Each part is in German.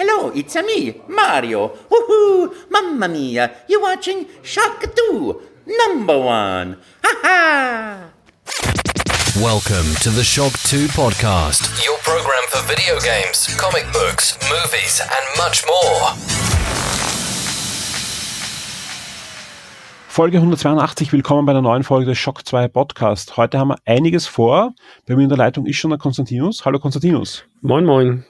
Hello, it's a me, Mario. Woohoo! Mamma mia! You're watching Shock 2, number one. Ha ha! Welcome to the Shock 2 podcast, your program for video games, comic books, movies, and much more. Folge 182, willkommen bei der neuen Folge des Shock 2 Podcast. Heute haben wir einiges vor. Bei mir in der Leitung ist schon der Konstantinus. Hallo Konstantinus. Moin, moin.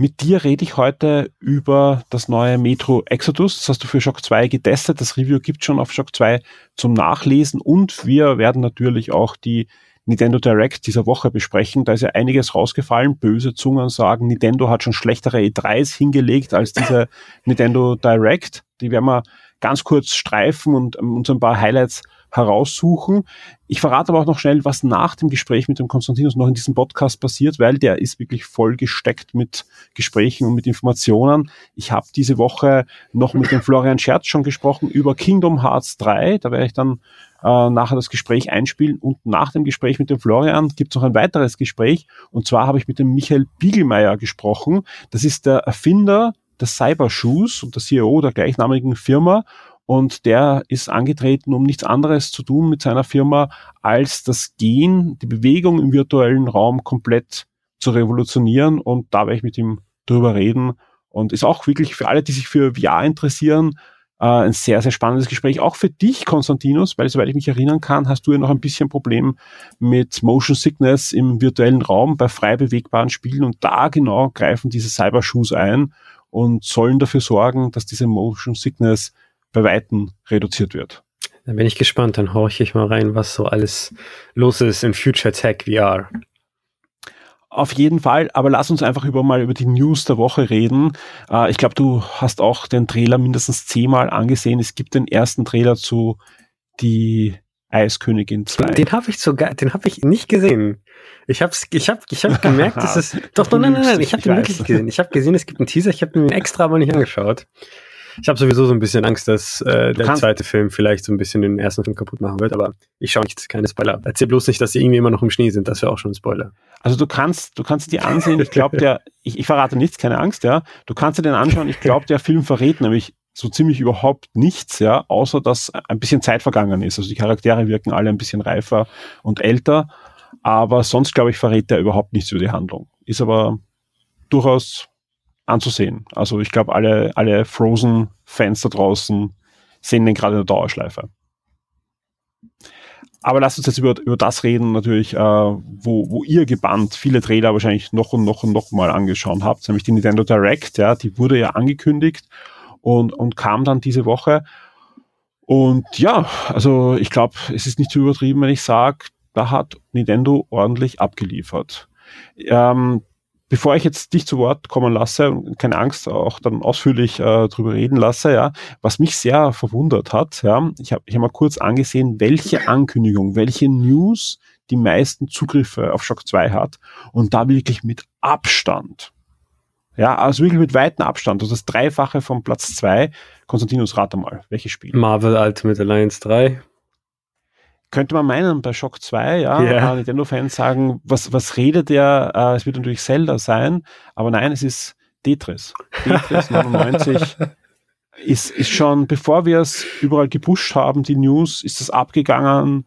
Mit dir rede ich heute über das neue Metro Exodus. Das hast du für Shock 2 getestet. Das Review gibt schon auf Shock 2 zum Nachlesen und wir werden natürlich auch die Nintendo Direct dieser Woche besprechen. Da ist ja einiges rausgefallen. Böse Zungen sagen, Nintendo hat schon schlechtere E3s hingelegt als diese Nintendo Direct. Die werden wir ganz kurz streifen und uns ein paar Highlights heraussuchen. Ich verrate aber auch noch schnell, was nach dem Gespräch mit dem Konstantinus noch in diesem Podcast passiert, weil der ist wirklich voll gesteckt mit Gesprächen und mit Informationen. Ich habe diese Woche noch mit dem Florian Scherz schon gesprochen über Kingdom Hearts 3. Da werde ich dann äh, nachher das Gespräch einspielen. Und nach dem Gespräch mit dem Florian gibt es noch ein weiteres Gespräch. Und zwar habe ich mit dem Michael Biegelmeier gesprochen. Das ist der Erfinder des Cybershoes und der CEO der gleichnamigen Firma und der ist angetreten, um nichts anderes zu tun mit seiner Firma, als das Gehen, die Bewegung im virtuellen Raum komplett zu revolutionieren. Und da werde ich mit ihm drüber reden. Und ist auch wirklich für alle, die sich für VR interessieren, äh, ein sehr, sehr spannendes Gespräch. Auch für dich, Konstantinus, weil soweit ich mich erinnern kann, hast du ja noch ein bisschen Problem mit Motion Sickness im virtuellen Raum bei frei bewegbaren Spielen. Und da genau greifen diese Cybershoes ein und sollen dafür sorgen, dass diese Motion Sickness bei Weitem reduziert wird. Dann bin ich gespannt, dann horche ich mal rein, was so alles los ist in Future Tech VR. Auf jeden Fall, aber lass uns einfach über mal über die News der Woche reden. Äh, ich glaube, du hast auch den Trailer mindestens zehnmal angesehen. Es gibt den ersten Trailer zu die Eiskönigin 2. Den habe ich sogar, den habe ich nicht gesehen. Ich habe ich hab, ich hab gemerkt, dass es doch, doch nein, nein, nein, ich habe den wirklich gesehen. Ich habe gesehen, es gibt einen Teaser, ich habe den extra aber nicht angeschaut. Ich habe sowieso so ein bisschen Angst, dass äh, der zweite Film vielleicht so ein bisschen den ersten Film kaputt machen wird, aber ich schaue nicht, keine Spoiler. Erzähl bloß nicht, dass sie irgendwie immer noch im Schnee sind, das wäre auch schon ein Spoiler. Also du kannst, du kannst dir ansehen, ich glaube, der, ich, ich verrate nichts, keine Angst, ja. Du kannst dir den anschauen, ich glaube, der Film verrät nämlich so ziemlich überhaupt nichts, ja, außer dass ein bisschen Zeit vergangen ist. Also die Charaktere wirken alle ein bisschen reifer und älter, aber sonst, glaube ich, verrät der überhaupt nichts über die Handlung. Ist aber durchaus anzusehen. Also ich glaube, alle, alle Frozen-Fans da draußen sehen den gerade in der Dauerschleife. Aber lasst uns jetzt über, über das reden, natürlich, äh, wo, wo ihr gebannt viele Trailer wahrscheinlich noch und noch und noch mal angeschaut habt, nämlich die Nintendo Direct, ja, die wurde ja angekündigt und, und kam dann diese Woche. Und ja, also ich glaube, es ist nicht zu übertrieben, wenn ich sage, da hat Nintendo ordentlich abgeliefert. Ähm, bevor ich jetzt dich zu Wort kommen lasse und keine Angst auch dann ausführlich äh, drüber reden lasse, ja, was mich sehr verwundert hat, ja, ich habe ich hab mal kurz angesehen, welche Ankündigung, welche News die meisten Zugriffe auf Shock 2 hat und da wirklich mit Abstand. Ja, also wirklich mit weitem Abstand. Also das Dreifache vom Platz 2. Konstantinus, rate mal, welches Spiel? Marvel Ultimate Alliance 3 könnte man meinen, bei Shock 2, ja, yeah. Nintendo-Fans sagen, was, was redet der? Äh, es wird natürlich Zelda sein, aber nein, es ist Tetris. Tetris 99 ist, ist schon, bevor wir es überall gepusht haben, die News, ist das abgegangen.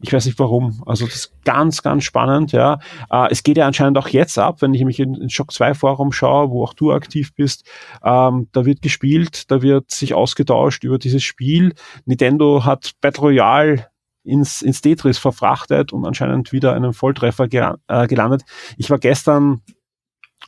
Ich weiß nicht warum. Also das ist ganz, ganz spannend, ja. Äh, es geht ja anscheinend auch jetzt ab, wenn ich mich in, in Shock 2 Forum schaue, wo auch du aktiv bist. Ähm, da wird gespielt, da wird sich ausgetauscht über dieses Spiel. Nintendo hat Battle Royale ins, ins Tetris verfrachtet und anscheinend wieder einen Volltreffer ge äh, gelandet. Ich war gestern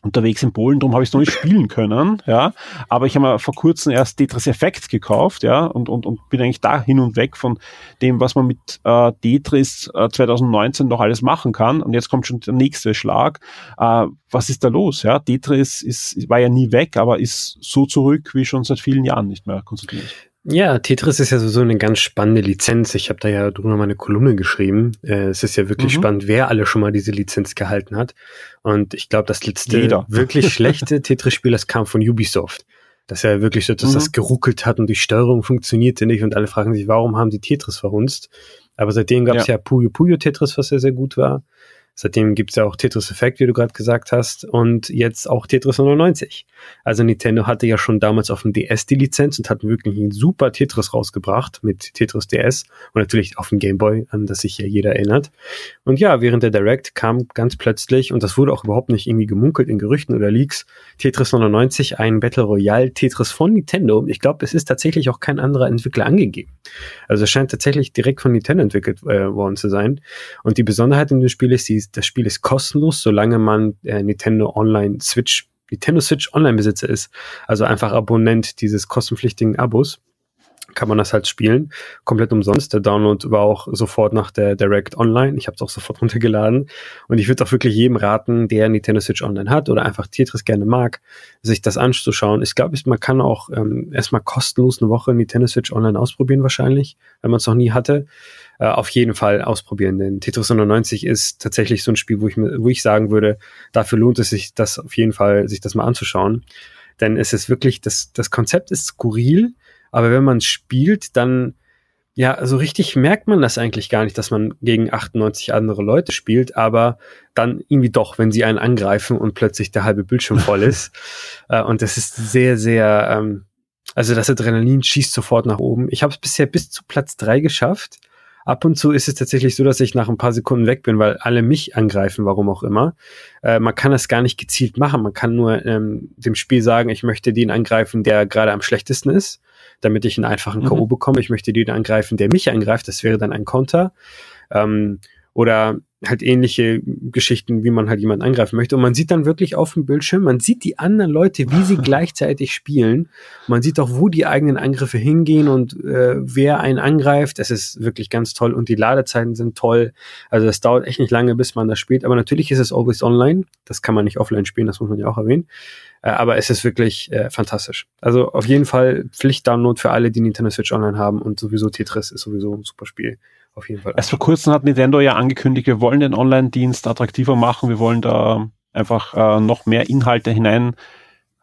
unterwegs in Polen, darum habe ich es noch nicht spielen können, ja. Aber ich habe mir vor kurzem erst Tetris Effect gekauft, ja, und, und, und bin eigentlich da hin und weg von dem, was man mit äh, Tetris äh, 2019 noch alles machen kann. Und jetzt kommt schon der nächste Schlag. Äh, was ist da los? Ja, Tetris ist, war ja nie weg, aber ist so zurück wie schon seit vielen Jahren nicht mehr konzentriert. Ja, Tetris ist ja sowieso eine ganz spannende Lizenz. Ich habe da ja drüber meine Kolumne geschrieben. Äh, es ist ja wirklich mhm. spannend, wer alle schon mal diese Lizenz gehalten hat. Und ich glaube, das letzte Jeder. wirklich schlechte Tetris-Spiel, das kam von Ubisoft. Das ja wirklich so, dass mhm. das geruckelt hat und die Steuerung funktionierte nicht und alle fragen sich, warum haben sie Tetris verhunzt? Aber seitdem gab es ja. ja Puyo Puyo Tetris, was ja sehr gut war. Seitdem gibt es ja auch Tetris Effect, wie du gerade gesagt hast, und jetzt auch Tetris 99. Also Nintendo hatte ja schon damals auf dem DS die Lizenz und hat wirklich ein super Tetris rausgebracht mit Tetris DS und natürlich auf dem Game Boy, an das sich ja jeder erinnert. Und ja, während der Direct kam ganz plötzlich, und das wurde auch überhaupt nicht irgendwie gemunkelt in Gerüchten oder Leaks, Tetris 99, ein Battle Royale Tetris von Nintendo. Ich glaube, es ist tatsächlich auch kein anderer Entwickler angegeben. Also es scheint tatsächlich direkt von Nintendo entwickelt äh, worden zu sein. Und die Besonderheit in dem Spiel ist, die das Spiel ist kostenlos, solange man äh, Nintendo Online Switch, Nintendo Switch Online Besitzer ist. Also einfach Abonnent dieses kostenpflichtigen Abos kann man das halt spielen. Komplett umsonst. Der Download war auch sofort nach der Direct online. Ich habe es auch sofort runtergeladen. Und ich würde auch wirklich jedem raten, der Nintendo Switch Online hat oder einfach Tetris gerne mag, sich das anzuschauen. Ich glaube, man kann auch ähm, erstmal kostenlos eine Woche Nintendo Switch Online ausprobieren wahrscheinlich, wenn man es noch nie hatte äh, auf jeden Fall ausprobieren. Denn Tetris 99 ist tatsächlich so ein Spiel, wo ich, wo ich sagen würde, dafür lohnt es sich, das auf jeden Fall, sich das mal anzuschauen. Denn es ist wirklich, das, das Konzept ist skurril, aber wenn man spielt, dann ja, so richtig merkt man das eigentlich gar nicht, dass man gegen 98 andere Leute spielt, aber dann irgendwie doch, wenn sie einen angreifen und plötzlich der halbe Bildschirm voll ist. äh, und das ist sehr, sehr, ähm, also das Adrenalin schießt sofort nach oben. Ich habe es bisher bis zu Platz drei geschafft. Ab und zu ist es tatsächlich so, dass ich nach ein paar Sekunden weg bin, weil alle mich angreifen, warum auch immer. Äh, man kann das gar nicht gezielt machen. Man kann nur ähm, dem Spiel sagen, ich möchte den angreifen, der gerade am schlechtesten ist, damit ich einen einfachen mhm. K.O. bekomme. Ich möchte den angreifen, der mich angreift. Das wäre dann ein Konter. Ähm, oder halt ähnliche Geschichten, wie man halt jemanden angreifen möchte. Und man sieht dann wirklich auf dem Bildschirm, man sieht die anderen Leute, wie sie gleichzeitig spielen. Man sieht auch, wo die eigenen Angriffe hingehen und äh, wer einen angreift. Das ist wirklich ganz toll und die Ladezeiten sind toll. Also es dauert echt nicht lange, bis man das spielt. Aber natürlich ist es always online. Das kann man nicht offline spielen, das muss man ja auch erwähnen. Äh, aber es ist wirklich äh, fantastisch. Also auf jeden Fall Pflicht-Download für alle, die Nintendo Switch Online haben und sowieso Tetris ist sowieso ein super Spiel auf jeden Fall. Erst vor kurzem hat Nintendo ja angekündigt, wir wollen den Online-Dienst attraktiver machen, wir wollen da einfach äh, noch mehr Inhalte hinein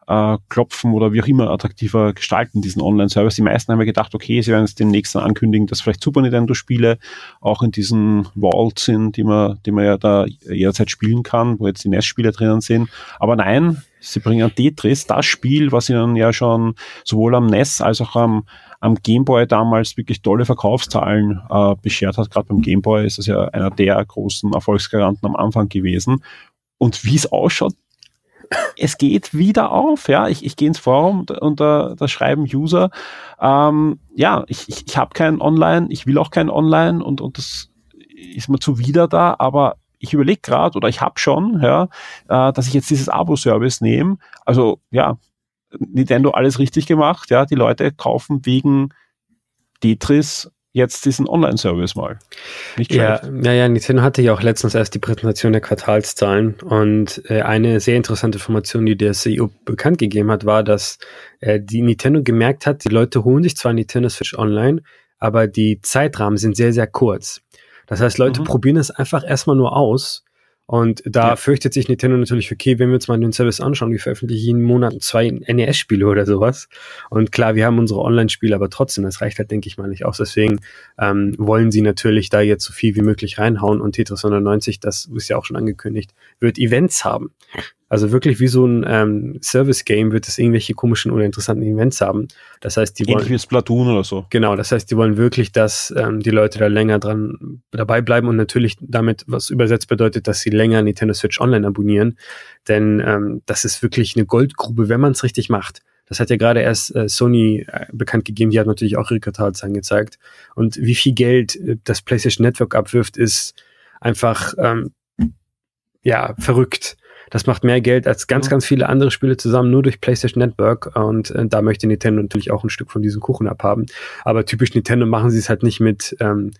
äh, klopfen oder wie auch immer attraktiver gestalten, diesen Online-Service. Die meisten haben ja gedacht, okay, sie werden es demnächst ankündigen, dass vielleicht Super Nintendo-Spiele auch in diesen Vault sind, die man, die man ja da jederzeit spielen kann, wo jetzt die NES-Spiele drinnen sind. Aber nein, sie bringen Tetris, das Spiel, was ihnen ja schon sowohl am NES als auch am am Gameboy damals wirklich tolle Verkaufszahlen äh, beschert hat. Gerade beim Gameboy ist es ja einer der großen Erfolgsgaranten am Anfang gewesen. Und wie es ausschaut, es geht wieder auf. Ja, ich, ich gehe ins Forum und, und da, da schreiben User, ähm, ja, ich, ich, ich habe keinen Online, ich will auch keinen Online und, und das ist mir zuwider da, aber ich überlege gerade oder ich habe schon, ja, äh, dass ich jetzt dieses Abo-Service nehme. Also ja, Nintendo alles richtig gemacht. Ja, die Leute kaufen wegen Tetris jetzt diesen Online-Service mal. Nicht ja, ja, ja, Nintendo hatte ja auch letztens erst die Präsentation der Quartalszahlen und äh, eine sehr interessante Information, die der CEO bekannt gegeben hat, war, dass äh, die Nintendo gemerkt hat, die Leute holen sich zwar Nintendo Switch Online, aber die Zeitrahmen sind sehr, sehr kurz. Das heißt, Leute mhm. probieren es einfach erstmal nur aus und da ja. fürchtet sich Nintendo natürlich, okay, wenn wir uns mal den Service anschauen, wir veröffentlichen jeden Monat zwei NES-Spiele oder sowas. Und klar, wir haben unsere Online-Spiele, aber trotzdem, das reicht halt, denke ich mal, nicht aus. Deswegen ähm, wollen sie natürlich da jetzt so viel wie möglich reinhauen. Und Tetris 190, das ist ja auch schon angekündigt, wird Events haben. Also wirklich wie so ein ähm, Service-Game wird es irgendwelche komischen oder interessanten Events haben. Das heißt, die Ähnlich wollen. wie Splatoon oder so. Genau, das heißt, die wollen wirklich, dass ähm, die Leute da länger dran dabei bleiben und natürlich damit, was übersetzt bedeutet, dass sie länger Nintendo Switch Online abonnieren. Denn ähm, das ist wirklich eine Goldgrube, wenn man es richtig macht. Das hat ja gerade erst äh, Sony äh, bekannt gegeben, die hat natürlich auch ihre Quartalzahlen gezeigt. Und wie viel Geld äh, das PlayStation Network abwirft, ist einfach ähm, ja verrückt. Das macht mehr Geld als ganz, ganz viele andere Spiele zusammen, nur durch PlayStation Network. Und äh, da möchte Nintendo natürlich auch ein Stück von diesem Kuchen abhaben. Aber typisch Nintendo machen sie es halt nicht mit ähm,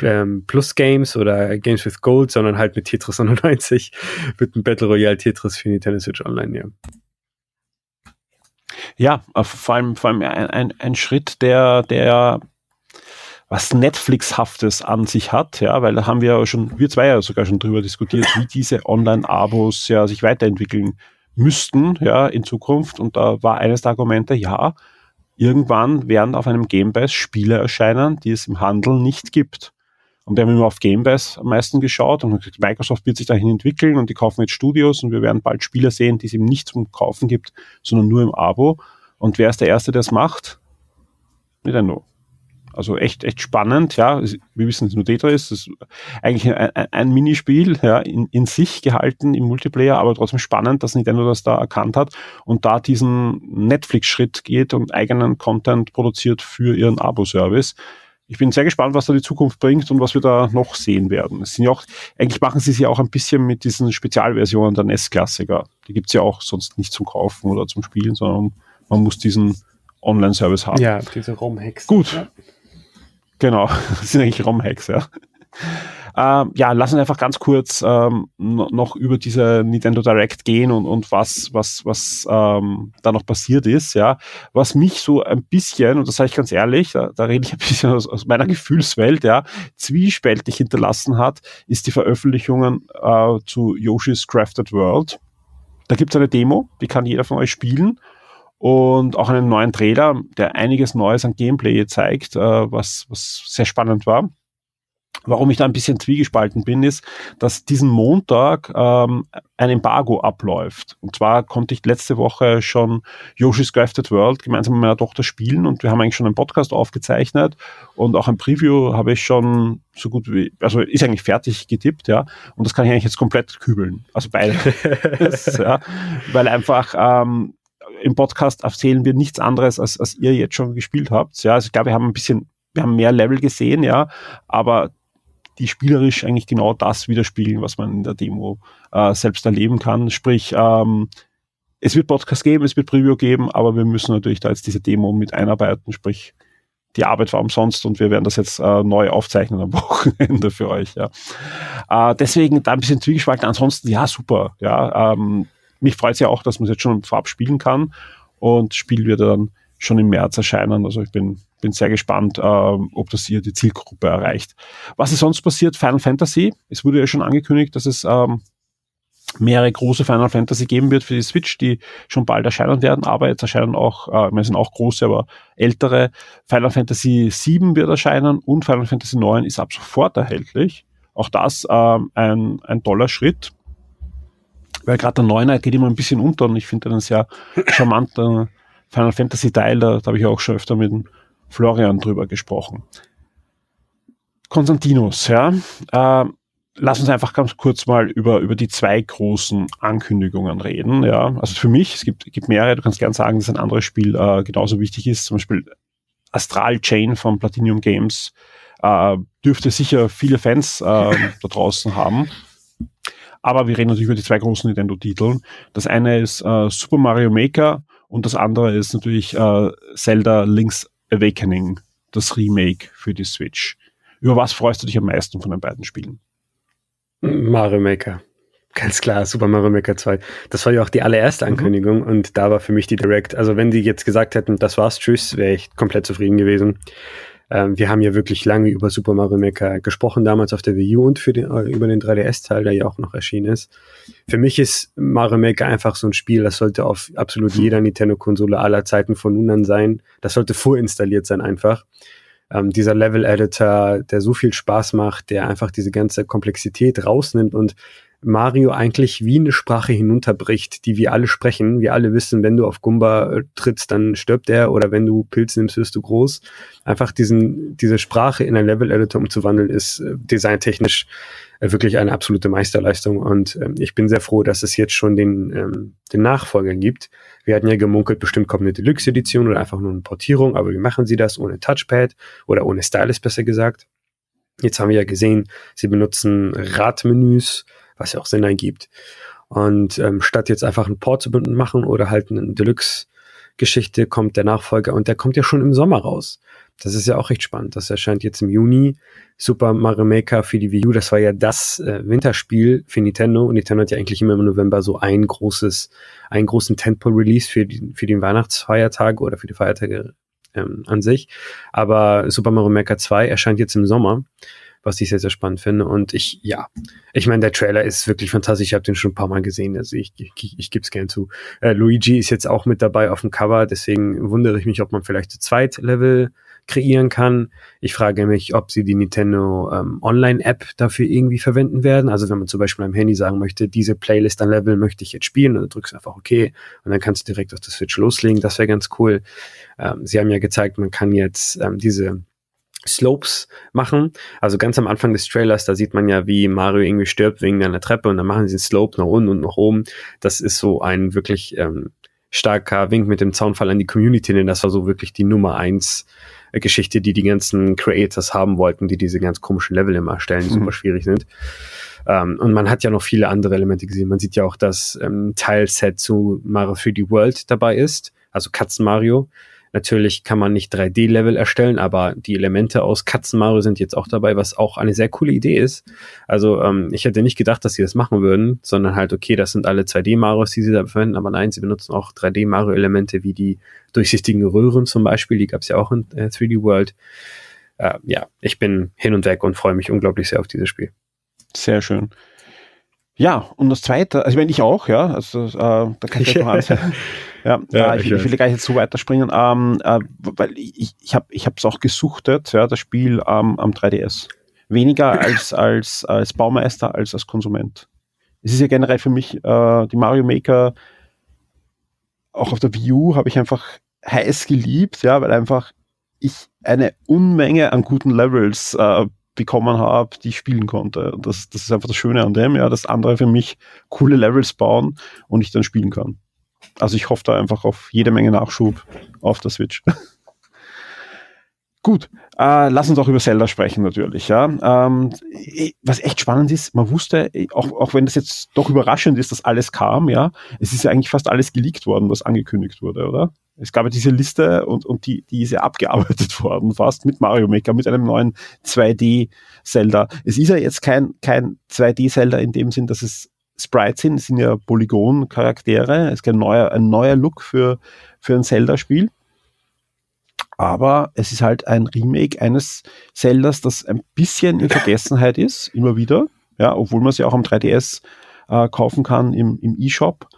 ähm, Plus Games oder Games with Gold, sondern halt mit Tetris 99, mit einem Battle Royale Tetris für Nintendo Switch Online, ja. Ja, äh, vor allem, vor allem ein, ein, ein Schritt, der, der was Netflix-haftes an sich hat, ja, weil da haben wir ja schon, wir zwei ja sogar schon drüber diskutiert, wie diese Online-Abos ja sich weiterentwickeln müssten, ja, in Zukunft. Und da war eines der Argumente, ja, irgendwann werden auf einem Game Pass Spiele erscheinen, die es im Handel nicht gibt. Und wir haben immer auf Game Pass am meisten geschaut und gesagt, Microsoft wird sich dahin entwickeln und die kaufen jetzt Studios und wir werden bald Spiele sehen, die es eben nicht zum Kaufen gibt, sondern nur im Abo. Und wer ist der Erste, der es macht? Nintendo. Also echt, echt spannend, ja. Wir wissen, dass es nur Tetris ist. eigentlich ein, ein, Minispiel, ja, in, in sich gehalten im Multiplayer, aber trotzdem spannend, dass Nintendo das da erkannt hat und da diesen Netflix-Schritt geht und eigenen Content produziert für ihren Abo-Service. Ich bin sehr gespannt, was da die Zukunft bringt und was wir da noch sehen werden. Es sind ja auch, eigentlich machen sie es ja auch ein bisschen mit diesen Spezialversionen der NES-Klassiker. Die gibt's ja auch sonst nicht zum Kaufen oder zum Spielen, sondern man muss diesen Online-Service haben. Ja, diese ROM-Hacks. Gut. Ja. Genau, das sind eigentlich ROM-Hacks, ja. Ähm, ja, lass uns einfach ganz kurz ähm, noch über diese Nintendo Direct gehen und, und was, was, was ähm, da noch passiert ist, ja. Was mich so ein bisschen, und das sage ich ganz ehrlich, da, da rede ich ein bisschen aus, aus, meiner Gefühlswelt, ja, zwiespältig hinterlassen hat, ist die Veröffentlichungen äh, zu Yoshi's Crafted World. Da gibt es eine Demo, die kann jeder von euch spielen und auch einen neuen Trailer, der einiges Neues an Gameplay zeigt, äh, was, was sehr spannend war. Warum ich da ein bisschen zwiegespalten bin, ist, dass diesen Montag ähm, ein Embargo abläuft. Und zwar konnte ich letzte Woche schon Yoshi's Crafted World gemeinsam mit meiner Tochter spielen und wir haben eigentlich schon einen Podcast aufgezeichnet und auch ein Preview habe ich schon so gut wie, also ist eigentlich fertig getippt, ja. Und das kann ich eigentlich jetzt komplett kübeln. Also beide. ja, weil einfach ähm, im Podcast erzählen wir nichts anderes, als, als ihr jetzt schon gespielt habt. Ja, also ich glaube, wir haben ein bisschen, wir haben mehr Level gesehen, ja, aber die spielerisch eigentlich genau das widerspiegeln, was man in der Demo äh, selbst erleben kann. Sprich, ähm, es wird Podcast geben, es wird Preview geben, aber wir müssen natürlich da jetzt diese Demo mit einarbeiten, sprich, die Arbeit war umsonst und wir werden das jetzt äh, neu aufzeichnen am Wochenende für euch. Ja. Äh, deswegen da ein bisschen zwiegespalten. Ansonsten, ja, super. Ja, ähm, mich freut es ja auch, dass man es jetzt schon vorab spielen kann und das Spiel wird dann schon im März erscheinen. Also ich bin, bin sehr gespannt, äh, ob das hier die Zielgruppe erreicht. Was ist sonst passiert? Final Fantasy. Es wurde ja schon angekündigt, dass es ähm, mehrere große Final Fantasy geben wird für die Switch, die schon bald erscheinen werden, aber jetzt erscheinen auch, äh, wir sind auch große, aber ältere. Final Fantasy 7 wird erscheinen und Final Fantasy 9 ist ab sofort erhältlich. Auch das ähm, ein, ein toller Schritt weil gerade der Neuner geht immer ein bisschen unter und ich finde einen sehr charmanten Final Fantasy Teil, da, da habe ich auch schon öfter mit Florian drüber gesprochen. Konstantinos, ja, äh, lass uns einfach ganz kurz mal über, über die zwei großen Ankündigungen reden. Ja, also für mich, es gibt, gibt mehrere, du kannst gern sagen, dass ein anderes Spiel äh, genauso wichtig ist, zum Beispiel Astral Chain von Platinum Games äh, dürfte sicher viele Fans äh, da draußen haben. Aber wir reden natürlich über die zwei großen Nintendo-Titel. Das eine ist äh, Super Mario Maker und das andere ist natürlich äh, Zelda Link's Awakening, das Remake für die Switch. Über was freust du dich am meisten von den beiden Spielen? Mario Maker. Ganz klar, Super Mario Maker 2. Das war ja auch die allererste mhm. Ankündigung mhm. und da war für mich die Direct. Also wenn die jetzt gesagt hätten, das war's, tschüss, wäre ich komplett zufrieden gewesen. Ähm, wir haben ja wirklich lange über Super Mario Maker gesprochen, damals auf der Wii U und für den, äh, über den 3DS-Teil, der ja auch noch erschienen ist. Für mich ist Mario Maker einfach so ein Spiel, das sollte auf absolut hm. jeder Nintendo-Konsole aller Zeiten von nun an sein. Das sollte vorinstalliert sein einfach. Ähm, dieser Level-Editor, der so viel Spaß macht, der einfach diese ganze Komplexität rausnimmt und Mario eigentlich wie eine Sprache hinunterbricht, die wir alle sprechen. Wir alle wissen, wenn du auf Gumba äh, trittst, dann stirbt er oder wenn du Pilz nimmst, wirst du groß. Einfach diesen, diese Sprache in ein Level-Editor umzuwandeln, ist äh, designtechnisch äh, wirklich eine absolute Meisterleistung und ähm, ich bin sehr froh, dass es jetzt schon den, ähm, den Nachfolger gibt. Wir hatten ja gemunkelt, bestimmt kommt eine Deluxe-Edition oder einfach nur eine Portierung, aber wie machen sie das ohne Touchpad oder ohne Stylus besser gesagt? Jetzt haben wir ja gesehen, sie benutzen Radmenüs, was ja auch Sinn ergibt. Und ähm, statt jetzt einfach ein Port zu machen oder halt eine Deluxe-Geschichte, kommt der Nachfolger und der kommt ja schon im Sommer raus. Das ist ja auch recht spannend. Das erscheint jetzt im Juni. Super Mario Maker für die Wii U, das war ja das äh, Winterspiel für Nintendo. Und Nintendo hat ja eigentlich immer im November so ein großes, einen großen Tentpole-Release für, die, für den Weihnachtsfeiertag oder für die Feiertage ähm, an sich. Aber Super Mario Maker 2 erscheint jetzt im Sommer was ich sehr, sehr spannend finde. Und ich, ja, ich meine, der Trailer ist wirklich fantastisch. Ich habe den schon ein paar Mal gesehen. Also ich, ich, ich gebe es gern zu. Äh, Luigi ist jetzt auch mit dabei auf dem Cover, deswegen wundere ich mich, ob man vielleicht zu zweit Level kreieren kann. Ich frage mich, ob sie die Nintendo ähm, Online-App dafür irgendwie verwenden werden. Also wenn man zum Beispiel am Handy sagen möchte, diese Playlist an Level möchte ich jetzt spielen, dann drückst du einfach OK und dann kannst du direkt auf der Switch loslegen. Das wäre ganz cool. Ähm, sie haben ja gezeigt, man kann jetzt ähm, diese Slopes machen. Also ganz am Anfang des Trailers, da sieht man ja, wie Mario irgendwie stirbt wegen einer Treppe und dann machen sie einen Slope nach unten und nach oben. Das ist so ein wirklich ähm, starker Wink mit dem Zaunfall an die Community, denn das war so wirklich die Nummer eins äh, Geschichte, die die ganzen Creators haben wollten, die diese ganz komischen Level immer erstellen, die mhm. super schwierig sind. Um, ähm, und man hat ja noch viele andere Elemente gesehen. Man sieht ja auch, dass ähm, Teilset zu Mario 3D World dabei ist, also Katzen Mario. Natürlich kann man nicht 3D-Level erstellen, aber die Elemente aus Katzen Mario sind jetzt auch dabei, was auch eine sehr coole Idee ist. Also ähm, ich hätte nicht gedacht, dass sie das machen würden, sondern halt, okay, das sind alle 2D-Marios, die sie da verwenden, aber nein, sie benutzen auch 3D-Mario-Elemente wie die durchsichtigen Röhren zum Beispiel, die gab es ja auch in äh, 3D World. Äh, ja, ich bin hin und weg und freue mich unglaublich sehr auf dieses Spiel. Sehr schön. Ja, und das zweite, also ich meine, ich auch, ja, also äh, da kann ich gleich noch ansehen. Ja, ja ich, ich, will gleich jetzt so weiterspringen, ähm, äh, weil ich, ich habe es auch gesuchtet, ja, das Spiel ähm, am 3DS. Weniger als, als, als Baumeister als als Konsument. Es ist ja generell für mich äh, die Mario Maker, auch auf der Wii U habe ich einfach heiß geliebt, ja, weil einfach ich eine Unmenge an guten Levels äh, bekommen habe, die ich spielen konnte. Das, das ist einfach das Schöne an dem, ja, dass andere für mich coole Levels bauen und ich dann spielen kann. Also ich hoffe da einfach auf jede Menge Nachschub auf der Switch. Gut, äh, lass uns auch über Zelda sprechen natürlich. Ja. Ähm, was echt spannend ist, man wusste, auch, auch wenn das jetzt doch überraschend ist, dass alles kam, ja, es ist ja eigentlich fast alles geleakt worden, was angekündigt wurde, oder? Es gab ja diese Liste und, und die, die ist ja abgearbeitet worden, fast mit Mario Maker, mit einem neuen 2D-Zelda. Es ist ja jetzt kein, kein 2D-Zelda in dem Sinn, dass es Sprites sind, es sind ja Polygon-Charaktere, es ist ein neuer, ein neuer Look für, für ein Zelda-Spiel. Aber es ist halt ein Remake eines Zeldas, das ein bisschen in Vergessenheit ist, immer wieder. Ja, obwohl man es ja auch am 3DS äh, kaufen kann im, im E-Shop.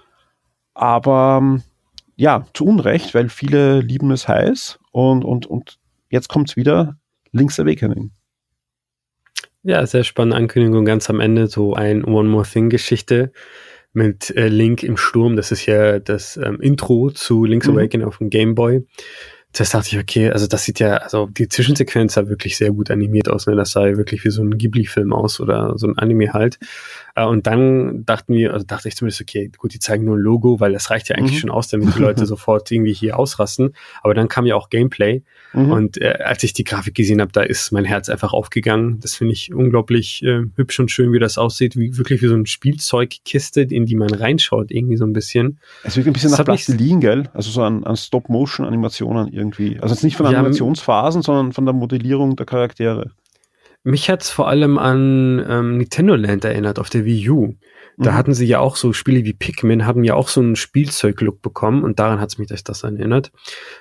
Aber ja, zu Unrecht, weil viele lieben es heiß und, und, und jetzt kommt es wieder, Link's Awakening. Ja, sehr spannende Ankündigung ganz am Ende, so ein One More Thing Geschichte mit äh, Link im Sturm. Das ist ja das ähm, Intro zu Link's mhm. Awakening auf dem Game Boy das dachte ich, okay, also das sieht ja, also die Zwischensequenz sah wirklich sehr gut animiert aus, ne? Das sah ja wirklich wie so ein Ghibli-Film aus oder so ein Anime halt. Äh, und dann dachten wir, also dachte ich zumindest, okay, gut, die zeigen nur ein Logo, weil das reicht ja eigentlich mhm. schon aus, damit die Leute sofort irgendwie hier ausrasten. Aber dann kam ja auch Gameplay. Mhm. Und äh, als ich die Grafik gesehen habe, da ist mein Herz einfach aufgegangen. Das finde ich unglaublich äh, hübsch und schön, wie das aussieht. Wie, wirklich wie so eine Spielzeugkiste, in die man reinschaut, irgendwie so ein bisschen. Es wirkt ein bisschen das nach Plastilin, gell? Also so an, an Stop-Motion-Animationen irgendwie. Also jetzt nicht von ja, Animationsphasen, sondern von der Modellierung der Charaktere. Mich hat's vor allem an ähm, Nintendo Land erinnert auf der Wii U. Da mhm. hatten sie ja auch so Spiele wie Pikmin, haben ja auch so einen Spielzeug-Look bekommen und daran hat es mich das, das erinnert.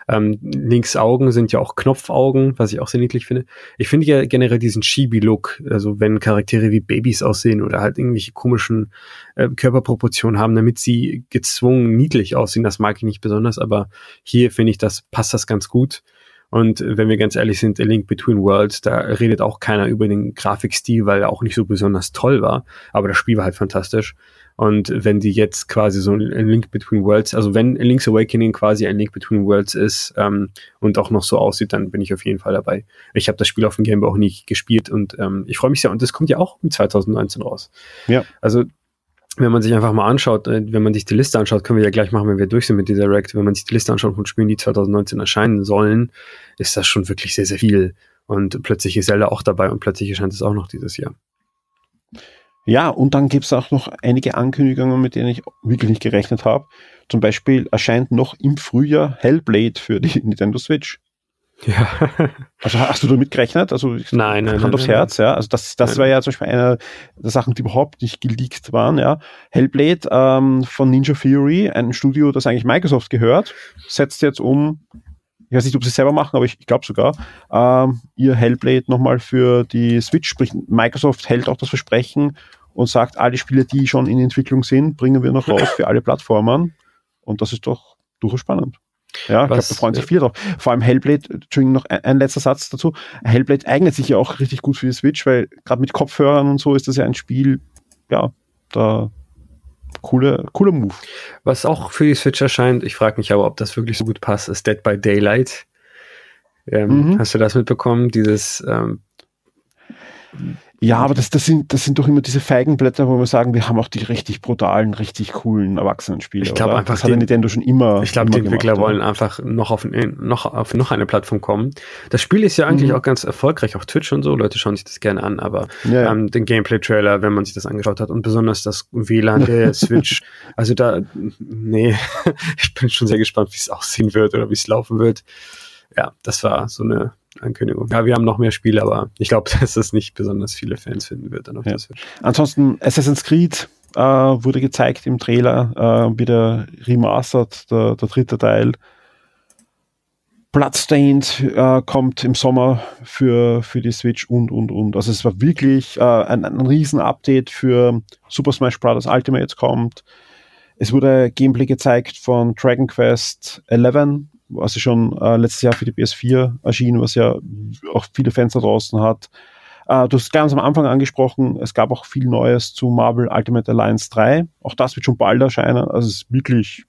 Ähm, links Augen sind ja auch Knopfaugen, was ich auch sehr niedlich finde. Ich finde ja generell diesen Chibi-Look, also wenn Charaktere wie Babys aussehen oder halt irgendwelche komischen äh, Körperproportionen haben, damit sie gezwungen niedlich aussehen, das mag ich nicht besonders, aber hier finde ich, das passt das ganz gut. Und wenn wir ganz ehrlich sind, A Link Between Worlds, da redet auch keiner über den Grafikstil, weil er auch nicht so besonders toll war. Aber das Spiel war halt fantastisch. Und wenn die jetzt quasi so ein Link Between Worlds, also wenn Link's Awakening quasi ein Link Between Worlds ist ähm, und auch noch so aussieht, dann bin ich auf jeden Fall dabei. Ich habe das Spiel auf dem Game Boy auch nie gespielt und ähm, ich freue mich sehr. Und das kommt ja auch in 2019 raus. Ja. Also wenn man sich einfach mal anschaut, äh, wenn man sich die Liste anschaut, können wir ja gleich machen, wenn wir durch sind mit dieser React, wenn man sich die Liste anschaut von Spielen, die 2019 erscheinen sollen, ist das schon wirklich sehr, sehr viel. Und plötzlich ist Zelda auch dabei und plötzlich erscheint es auch noch dieses Jahr. Ja, und dann gibt es auch noch einige Ankündigungen, mit denen ich wirklich nicht gerechnet habe. Zum Beispiel erscheint noch im Frühjahr Hellblade für die Nintendo Switch. Ja. Also hast du damit gerechnet? Also nein, nein, Hand nein, aufs nein, Herz, ja. Also das, das war ja zum Beispiel eine der Sachen, die überhaupt nicht geleakt waren, ja. Hellblade ähm, von Ninja Theory, ein Studio, das eigentlich Microsoft gehört, setzt jetzt um, ich weiß nicht, ob sie es selber machen, aber ich, ich glaube sogar, ähm, ihr Hellblade nochmal für die Switch. Sprich, Microsoft hält auch das Versprechen und sagt, alle Spiele, die schon in Entwicklung sind, bringen wir noch raus für alle Plattformen. Und das ist doch durchaus spannend. Ja, ich glaube, da freuen sich viele drauf. Vor allem Hellblade, Entschuldigung, noch ein, ein, letzter Satz dazu. Hellblade eignet sich ja auch richtig gut für die Switch, weil gerade mit Kopfhörern und so ist das ja ein Spiel, ja, da coole, cooler Move. Was auch für die Switch erscheint, ich frage mich aber, ob das wirklich so gut passt, ist Dead by Daylight. Ähm, mhm. Hast du das mitbekommen? Dieses ähm, ja, aber das, das, sind, das sind doch immer diese Feigenblätter, wo wir sagen, wir haben auch die richtig brutalen, richtig coolen Erwachsenenspiele. Ich glaube einfach, das hat Nintendo schon immer. Ich glaube, die Entwickler gemacht, wollen einfach noch auf, noch auf noch eine Plattform kommen. Das Spiel ist ja eigentlich mhm. auch ganz erfolgreich auf Twitch und so. Leute schauen sich das gerne an, aber ja, ähm, den Gameplay-Trailer, wenn man sich das angeschaut hat und besonders das WLAN der Switch, also da, nee, ich bin schon sehr gespannt, wie es aussehen wird oder wie es laufen wird. Ja, das war so eine Ankündigung. Ja, wir haben noch mehr Spiele, aber ich glaube, dass das nicht besonders viele Fans finden wird. Dann auf ja. Ansonsten Assassin's Creed äh, wurde gezeigt im Trailer, äh, wieder remastered, der, der dritte Teil. Bloodstained äh, kommt im Sommer für, für die Switch und, und, und. Also es war wirklich äh, ein, ein Riesen-Update für Super Smash Bros. Ultimate kommt. Es wurde Gameplay gezeigt von Dragon Quest 11 was ja schon äh, letztes Jahr für die PS4 erschien, was ja auch viele Fans da draußen hat. Äh, du hast ganz am Anfang angesprochen, es gab auch viel Neues zu Marvel Ultimate Alliance 3. Auch das wird schon bald erscheinen. Also es ist wirklich.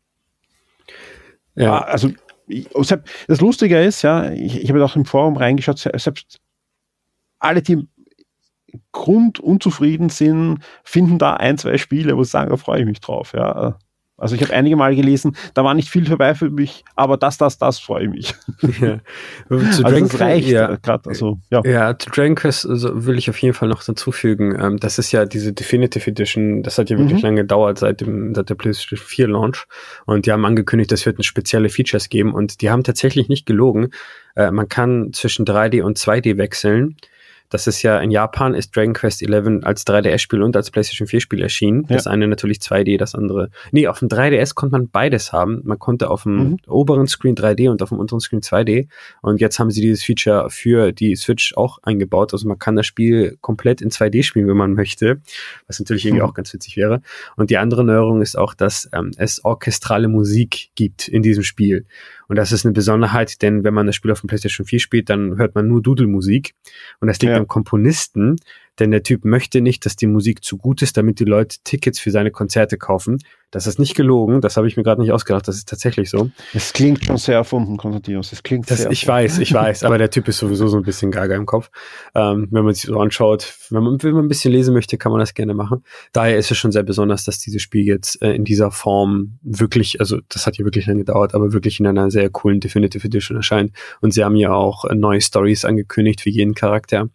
Ja, also das Lustige ist, ja, ich, ich habe auch im Forum reingeschaut, selbst alle, die grundunzufrieden sind, finden da ein, zwei Spiele, wo sie sagen, da freue ich mich drauf. Ja. Also ich habe einige Mal gelesen, da war nicht viel vorbei für mich, aber das, das, das freue ich mich. Ja. zu also das reicht ja, gerade. Also, ja. ja, zu Dragon Quest also will ich auf jeden Fall noch dazufügen. Ähm, das ist ja diese Definitive Edition, das hat ja wirklich mhm. lange gedauert seit, dem, seit der PlayStation 4 Launch. Und die haben angekündigt, es wird spezielle Features geben und die haben tatsächlich nicht gelogen. Äh, man kann zwischen 3D und 2D wechseln. Das ist ja in Japan ist Dragon Quest 11 als 3DS-Spiel und als PlayStation 4-Spiel erschienen. Ja. Das eine natürlich 2D, das andere. Nee, auf dem 3DS konnte man beides haben. Man konnte auf dem mhm. oberen Screen 3D und auf dem unteren Screen 2D. Und jetzt haben sie dieses Feature für die Switch auch eingebaut. Also man kann das Spiel komplett in 2D spielen, wenn man möchte. Was natürlich irgendwie mhm. auch ganz witzig wäre. Und die andere Neuerung ist auch, dass ähm, es orchestrale Musik gibt in diesem Spiel. Und das ist eine Besonderheit, denn wenn man das Spiel auf dem PlayStation 4 spielt, dann hört man nur Dudelmusik. Und das liegt ja. am Komponisten, denn der Typ möchte nicht, dass die Musik zu gut ist, damit die Leute Tickets für seine Konzerte kaufen. Das ist nicht gelogen, das habe ich mir gerade nicht ausgedacht, das ist tatsächlich so. Es klingt schon sehr erfunden, Konstantinos. Es klingt das, sehr Ich weiß, ich weiß, aber der Typ ist sowieso so ein bisschen gaga im Kopf. Ähm, wenn man sich so anschaut, wenn man, wenn man ein bisschen lesen möchte, kann man das gerne machen. Daher ist es schon sehr besonders, dass dieses Spiel jetzt äh, in dieser Form wirklich, also das hat ja wirklich lange gedauert, aber wirklich in einer sehr coolen Definitive Edition erscheint. Und sie haben ja auch äh, neue Stories angekündigt für jeden Charakter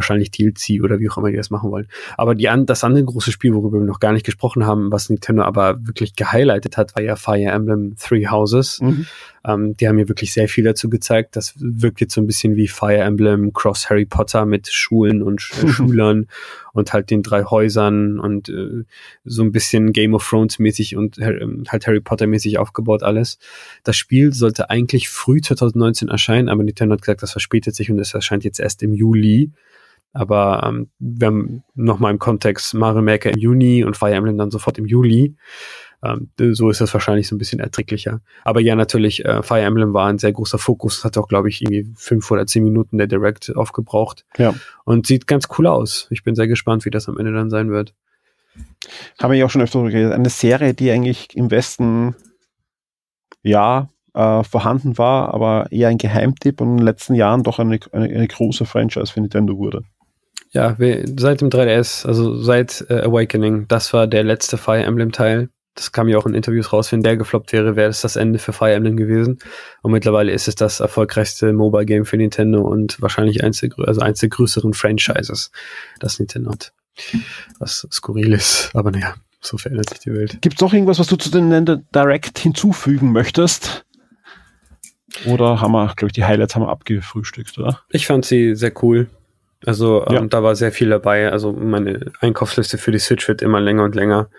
wahrscheinlich DLC oder wie auch immer die das machen wollen. Aber die an, das andere große Spiel, worüber wir noch gar nicht gesprochen haben, was Nintendo aber wirklich gehighlightet hat, war ja Fire Emblem Three Houses. Mhm. Ähm, die haben mir wirklich sehr viel dazu gezeigt. Das wirkt jetzt so ein bisschen wie Fire Emblem Cross Harry Potter mit Schulen und äh, Schülern und halt den drei Häusern und äh, so ein bisschen Game of Thrones mäßig und äh, halt Harry Potter mäßig aufgebaut alles. Das Spiel sollte eigentlich früh 2019 erscheinen, aber Nintendo hat gesagt, das verspätet sich und es erscheint jetzt erst im Juli. Aber ähm, wir haben nochmal im Kontext Mario Maker im Juni und Fire Emblem dann sofort im Juli. Ähm, so ist das wahrscheinlich so ein bisschen erträglicher. Aber ja, natürlich, äh, Fire Emblem war ein sehr großer Fokus. Hat auch, glaube ich, irgendwie fünf oder zehn Minuten der Direct aufgebraucht. Ja. Und sieht ganz cool aus. Ich bin sehr gespannt, wie das am Ende dann sein wird. Haben wir ja auch schon öfter geredet. Eine Serie, die eigentlich im Westen ja äh, vorhanden war, aber eher ein Geheimtipp und in den letzten Jahren doch eine, eine, eine große Franchise für Nintendo wurde. Ja, seit dem 3DS, also seit äh, Awakening, das war der letzte Fire Emblem Teil. Das kam ja auch in Interviews raus, wenn der gefloppt wäre, wäre das das Ende für Fire Emblem gewesen. Und mittlerweile ist es das erfolgreichste Mobile Game für Nintendo und wahrscheinlich eins der, also eins der größeren Franchises, das Nintendo hat. Was skurril ist, aber naja, so verändert sich die Welt. Gibt es noch irgendwas, was du zu den Nintendo Direct hinzufügen möchtest? Oder haben wir, glaube ich, die Highlights haben wir abgefrühstückt, oder? Ich fand sie sehr cool. Also ja. ähm, da war sehr viel dabei. Also meine Einkaufsliste für die Switch wird immer länger und länger.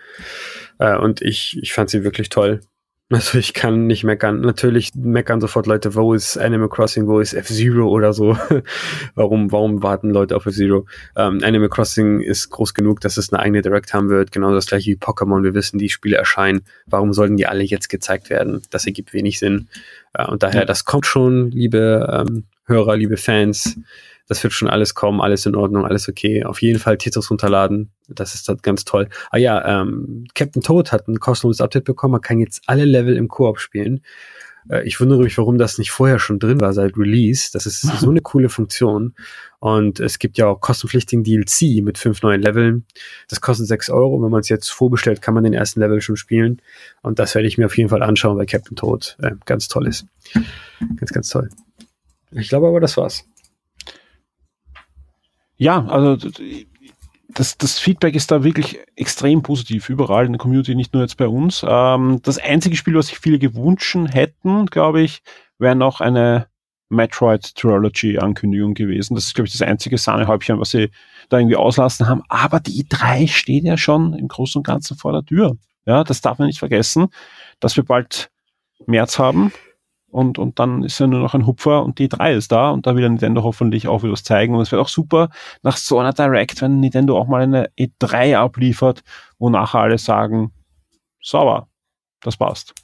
Äh, und ich, ich fand sie wirklich toll. Also ich kann nicht meckern. Natürlich meckern sofort Leute, wo ist Animal Crossing, wo ist F-Zero oder so. warum, warum warten Leute auf F-Zero? Ähm, Animal Crossing ist groß genug, dass es eine eigene Direct haben wird. Genau das gleiche wie Pokémon. Wir wissen, die Spiele erscheinen. Warum sollten die alle jetzt gezeigt werden? Das ergibt wenig Sinn. Äh, und daher, das kommt schon, liebe ähm, Hörer, liebe Fans das wird schon alles kommen, alles in Ordnung, alles okay. Auf jeden Fall Tetris runterladen, das ist halt ganz toll. Ah ja, ähm, Captain Toad hat ein kostenloses Update bekommen, man kann jetzt alle Level im Koop spielen. Äh, ich wundere mich, warum das nicht vorher schon drin war seit Release. Das ist so eine coole Funktion. Und es gibt ja auch kostenpflichtigen DLC mit fünf neuen Leveln. Das kostet sechs Euro. Wenn man es jetzt vorbestellt, kann man den ersten Level schon spielen. Und das werde ich mir auf jeden Fall anschauen, weil Captain Toad äh, ganz toll ist. Ganz, ganz toll. Ich glaube aber, das war's. Ja, also das, das Feedback ist da wirklich extrem positiv, überall in der Community, nicht nur jetzt bei uns. Ähm, das einzige Spiel, was sich viele gewünscht hätten, glaube ich, wäre noch eine Metroid Trilogy Ankündigung gewesen. Das ist, glaube ich, das einzige Sahnehäubchen, was sie da irgendwie auslassen haben. Aber die i3 steht ja schon im Großen und Ganzen vor der Tür. Ja, das darf man nicht vergessen, dass wir bald März haben und, und dann ist ja nur noch ein Hupfer und die 3 ist da und da will Nintendo hoffentlich auch wieder was zeigen. Und es wird auch super nach so einer Direct, wenn Nintendo auch mal eine E3 abliefert, wo nachher alle sagen, sauber, das passt.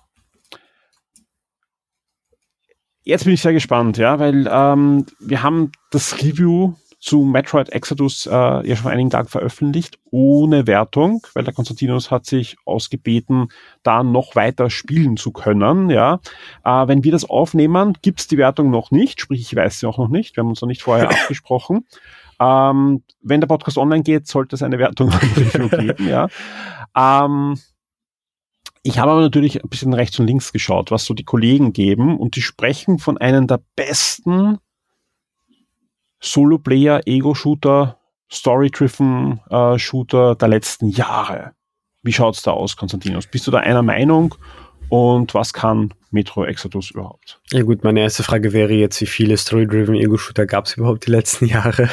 Jetzt bin ich sehr gespannt, ja, weil ähm, wir haben das Review zu Metroid Exodus äh, ja schon vor einigen Tagen veröffentlicht, ohne Wertung, weil der Konstantinos hat sich ausgebeten, da noch weiter spielen zu können. Ja, äh, Wenn wir das aufnehmen, gibt's die Wertung noch nicht, sprich ich weiß sie auch noch nicht, wir haben uns noch nicht vorher abgesprochen. Ähm, wenn der Podcast online geht, sollte es eine Wertung geben. ja. Ähm, ich habe aber natürlich ein bisschen rechts und links geschaut, was so die Kollegen geben und die sprechen von einem der besten Solo-Player, Ego-Shooter, Story-Driven äh, Shooter der letzten Jahre. Wie schaut's da aus, Konstantinos? Bist du da einer Meinung? Und was kann Metro Exodus überhaupt? Ja gut, meine erste Frage wäre jetzt, wie viele Story-Driven Ego-Shooter gab es überhaupt die letzten Jahre?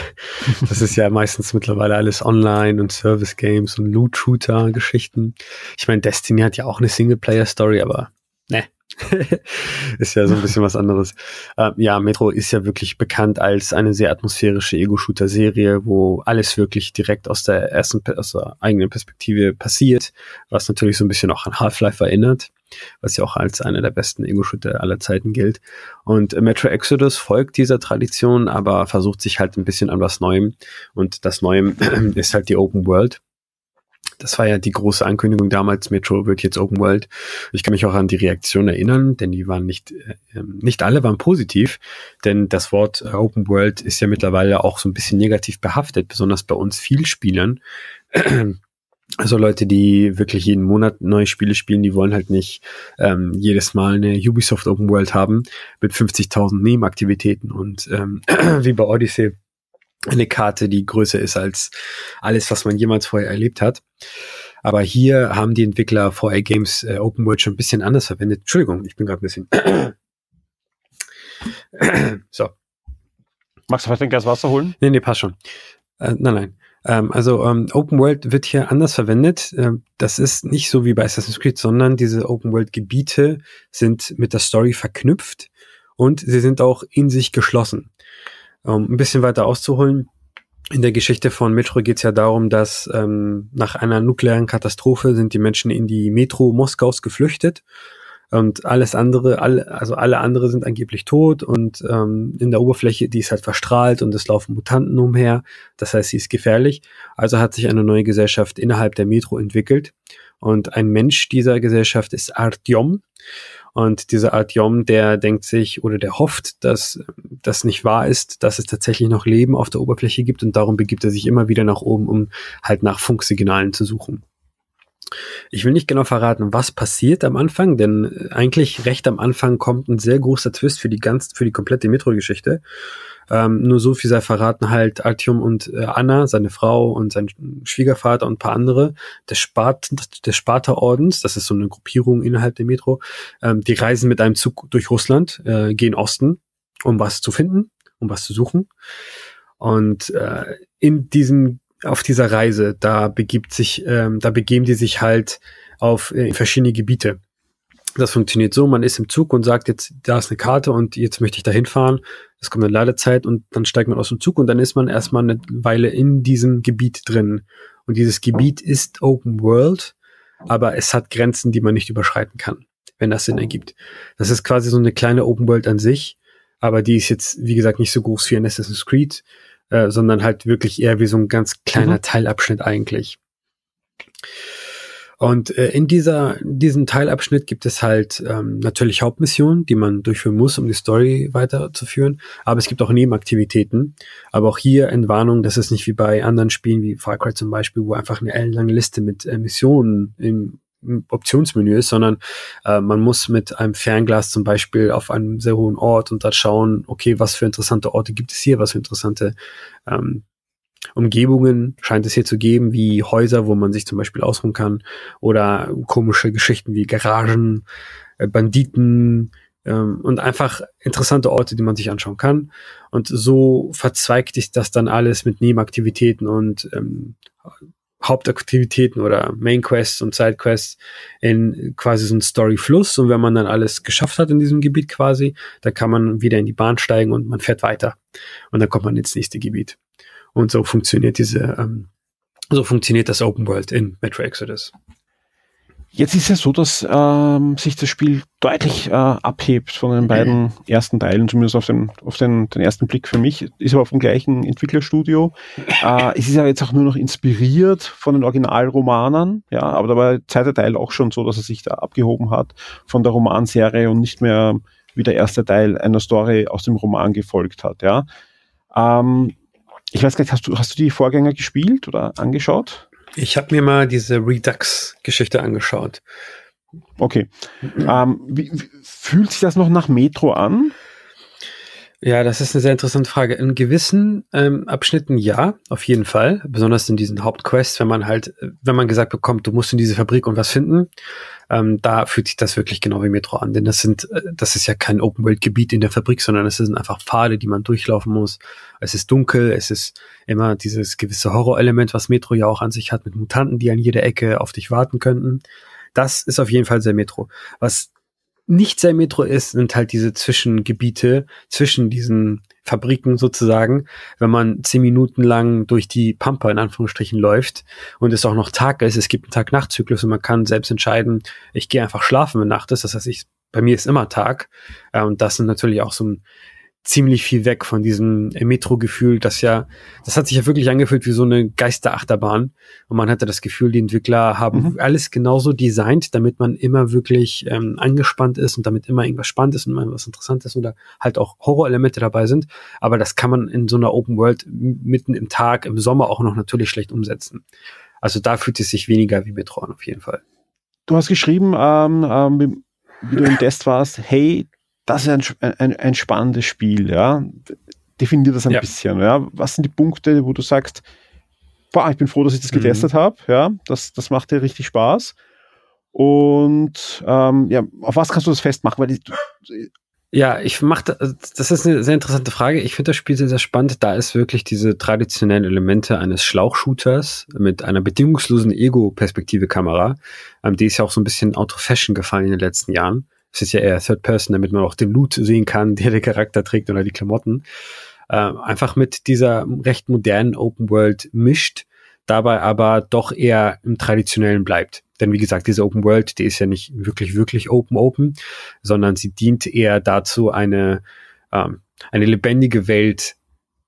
Das ist ja meistens mittlerweile alles Online und Service-Games und Loot-Shooter-Geschichten. Ich meine, Destiny hat ja auch eine Singleplayer-Story, aber ne, ist ja so ein bisschen was anderes. Äh, ja, Metro ist ja wirklich bekannt als eine sehr atmosphärische Ego-Shooter-Serie, wo alles wirklich direkt aus der ersten, aus der eigenen Perspektive passiert, was natürlich so ein bisschen auch an Half-Life erinnert, was ja auch als einer der besten Ego-Shooter aller Zeiten gilt. Und Metro Exodus folgt dieser Tradition, aber versucht sich halt ein bisschen an was Neuem. Und das Neue ist halt die Open World das war ja die große Ankündigung damals, Metro wird jetzt Open World. Ich kann mich auch an die Reaktion erinnern, denn die waren nicht, äh, ähm, nicht alle waren positiv, denn das Wort äh, Open World ist ja mittlerweile auch so ein bisschen negativ behaftet, besonders bei uns Vielspielern. Also Leute, die wirklich jeden Monat neue Spiele spielen, die wollen halt nicht ähm, jedes Mal eine Ubisoft Open World haben mit 50.000 Nebenaktivitäten und ähm, wie bei Odyssey eine Karte, die größer ist als alles, was man jemals vorher erlebt hat. Aber hier haben die Entwickler VR Games äh, Open World schon ein bisschen anders verwendet. Entschuldigung, ich bin gerade ein bisschen. so. Magst du vielleicht ein Glas Wasser holen? Nee, nee, passt schon. Äh, nein, nein. Ähm, also ähm, Open World wird hier anders verwendet. Ähm, das ist nicht so wie bei Assassin's Creed, sondern diese Open World Gebiete sind mit der Story verknüpft und sie sind auch in sich geschlossen. Um ein bisschen weiter auszuholen, in der Geschichte von Metro geht es ja darum, dass ähm, nach einer nuklearen Katastrophe sind die Menschen in die Metro Moskaus geflüchtet und alles andere, alle, also alle andere sind angeblich tot und ähm, in der Oberfläche, die ist halt verstrahlt und es laufen Mutanten umher. Das heißt, sie ist gefährlich. Also hat sich eine neue Gesellschaft innerhalb der Metro entwickelt und ein Mensch dieser Gesellschaft ist Artyom und dieser Artyom, der denkt sich oder der hofft, dass das nicht wahr ist, dass es tatsächlich noch Leben auf der Oberfläche gibt und darum begibt er sich immer wieder nach oben, um halt nach Funksignalen zu suchen. Ich will nicht genau verraten, was passiert am Anfang, denn eigentlich recht am Anfang kommt ein sehr großer Twist für die ganz, für die komplette Metro-Geschichte. Ähm, nur so viel sei verraten halt Altium und äh, Anna, seine Frau und sein Schwiegervater und ein paar andere des, Spart des Sparta-Ordens, das ist so eine Gruppierung innerhalb der Metro, ähm, die reisen mit einem Zug durch Russland, äh, gehen Osten, um was zu finden, um was zu suchen. Und äh, in diesem, auf dieser Reise, da begibt sich, ähm, da begeben die sich halt auf äh, verschiedene Gebiete. Das funktioniert so, man ist im Zug und sagt jetzt, da ist eine Karte und jetzt möchte ich da hinfahren. Es kommt eine Ladezeit und dann steigt man aus dem Zug und dann ist man erstmal eine Weile in diesem Gebiet drin. Und dieses Gebiet ist Open World, aber es hat Grenzen, die man nicht überschreiten kann, wenn das Sinn ergibt. Das ist quasi so eine kleine Open World an sich, aber die ist jetzt, wie gesagt, nicht so groß wie ein Assassin's Creed, äh, sondern halt wirklich eher wie so ein ganz kleiner mhm. Teilabschnitt eigentlich. Und äh, in dieser, diesem Teilabschnitt gibt es halt ähm, natürlich Hauptmissionen, die man durchführen muss, um die Story weiterzuführen. Aber es gibt auch Nebenaktivitäten. Aber auch hier Entwarnung, das ist nicht wie bei anderen Spielen wie Far Cry zum Beispiel, wo einfach eine ellenlange Liste mit äh, Missionen im, Optionsmenü ist, sondern äh, man muss mit einem Fernglas zum Beispiel auf einem sehr hohen Ort und da schauen, okay, was für interessante Orte gibt es hier, was für interessante ähm, Umgebungen scheint es hier zu geben, wie Häuser, wo man sich zum Beispiel ausruhen kann, oder komische Geschichten wie Garagen, äh, Banditen ähm, und einfach interessante Orte, die man sich anschauen kann. Und so verzweigt sich das dann alles mit Nebenaktivitäten und ähm, Hauptaktivitäten oder Main Quests und Side Quests in quasi so einen Storyfluss. Und wenn man dann alles geschafft hat in diesem Gebiet quasi, dann kann man wieder in die Bahn steigen und man fährt weiter. Und dann kommt man ins nächste Gebiet. Und so funktioniert diese, ähm, so funktioniert das Open World in Metro Exodus. Jetzt ist ja so, dass ähm, sich das Spiel deutlich äh, abhebt von den beiden ersten Teilen, zumindest auf den, auf den, den ersten Blick für mich. Ist aber vom gleichen Entwicklerstudio. Äh, es ist ja jetzt auch nur noch inspiriert von den Originalromanern, ja, aber da war der zweite Teil auch schon so, dass er sich da abgehoben hat von der Romanserie und nicht mehr wie der erste Teil einer Story aus dem Roman gefolgt hat, ja. Ähm, ich weiß gar nicht, hast du, hast du die Vorgänger gespielt oder angeschaut? Ich habe mir mal diese Redux-Geschichte angeschaut. Okay. Ähm, wie, wie, fühlt sich das noch nach Metro an? Ja, das ist eine sehr interessante Frage. In gewissen ähm, Abschnitten ja, auf jeden Fall. Besonders in diesen Hauptquests, wenn man halt, wenn man gesagt bekommt, du musst in diese Fabrik und was finden, ähm, da fühlt sich das wirklich genau wie Metro an. Denn das sind, äh, das ist ja kein Open-World-Gebiet in der Fabrik, sondern es sind einfach Pfade, die man durchlaufen muss. Es ist dunkel, es ist immer dieses gewisse Horrorelement, was Metro ja auch an sich hat, mit Mutanten, die an jeder Ecke auf dich warten könnten. Das ist auf jeden Fall sehr Metro. Was nicht sehr Metro ist, sind halt diese Zwischengebiete zwischen diesen Fabriken sozusagen, wenn man zehn Minuten lang durch die Pampa in Anführungsstrichen läuft und es auch noch Tag ist, es gibt einen Tag-Nacht-Zyklus und man kann selbst entscheiden, ich gehe einfach schlafen, wenn Nacht ist, das heißt, ich, bei mir ist immer Tag. Äh, und das sind natürlich auch so ein ziemlich viel weg von diesem Metro-Gefühl, das ja, das hat sich ja wirklich angefühlt wie so eine Geisterachterbahn. Und man hatte das Gefühl, die Entwickler haben mhm. alles genauso designt, damit man immer wirklich ähm, angespannt ist und damit immer irgendwas spannend ist und immer was Interessantes oder halt auch Horrorelemente dabei sind. Aber das kann man in so einer Open World mitten im Tag, im Sommer auch noch natürlich schlecht umsetzen. Also da fühlt es sich weniger wie Metro an, auf jeden Fall. Du hast geschrieben, ähm, ähm, wie du im Test warst, hey, das ist ein, ein, ein spannendes Spiel, ja. Definier das ein ja. bisschen, ja. Was sind die Punkte, wo du sagst, boah, ich bin froh, dass ich das mhm. getestet habe, ja. Das, das macht dir richtig Spaß. Und ähm, ja, auf was kannst du das festmachen? Weil die, ja, ich mache das ist eine sehr interessante Frage. Ich finde das Spiel sehr, sehr spannend, da es wirklich diese traditionellen Elemente eines Schlauchshooters mit einer bedingungslosen Ego-Perspektive-Kamera, ähm, die ist ja auch so ein bisschen out of fashion gefallen in den letzten Jahren. Es ist ja eher Third Person, damit man auch den Loot sehen kann, der der Charakter trägt oder die Klamotten. Äh, einfach mit dieser recht modernen Open World mischt, dabei aber doch eher im Traditionellen bleibt. Denn wie gesagt, diese Open World, die ist ja nicht wirklich, wirklich Open Open, sondern sie dient eher dazu, eine, ähm, eine lebendige Welt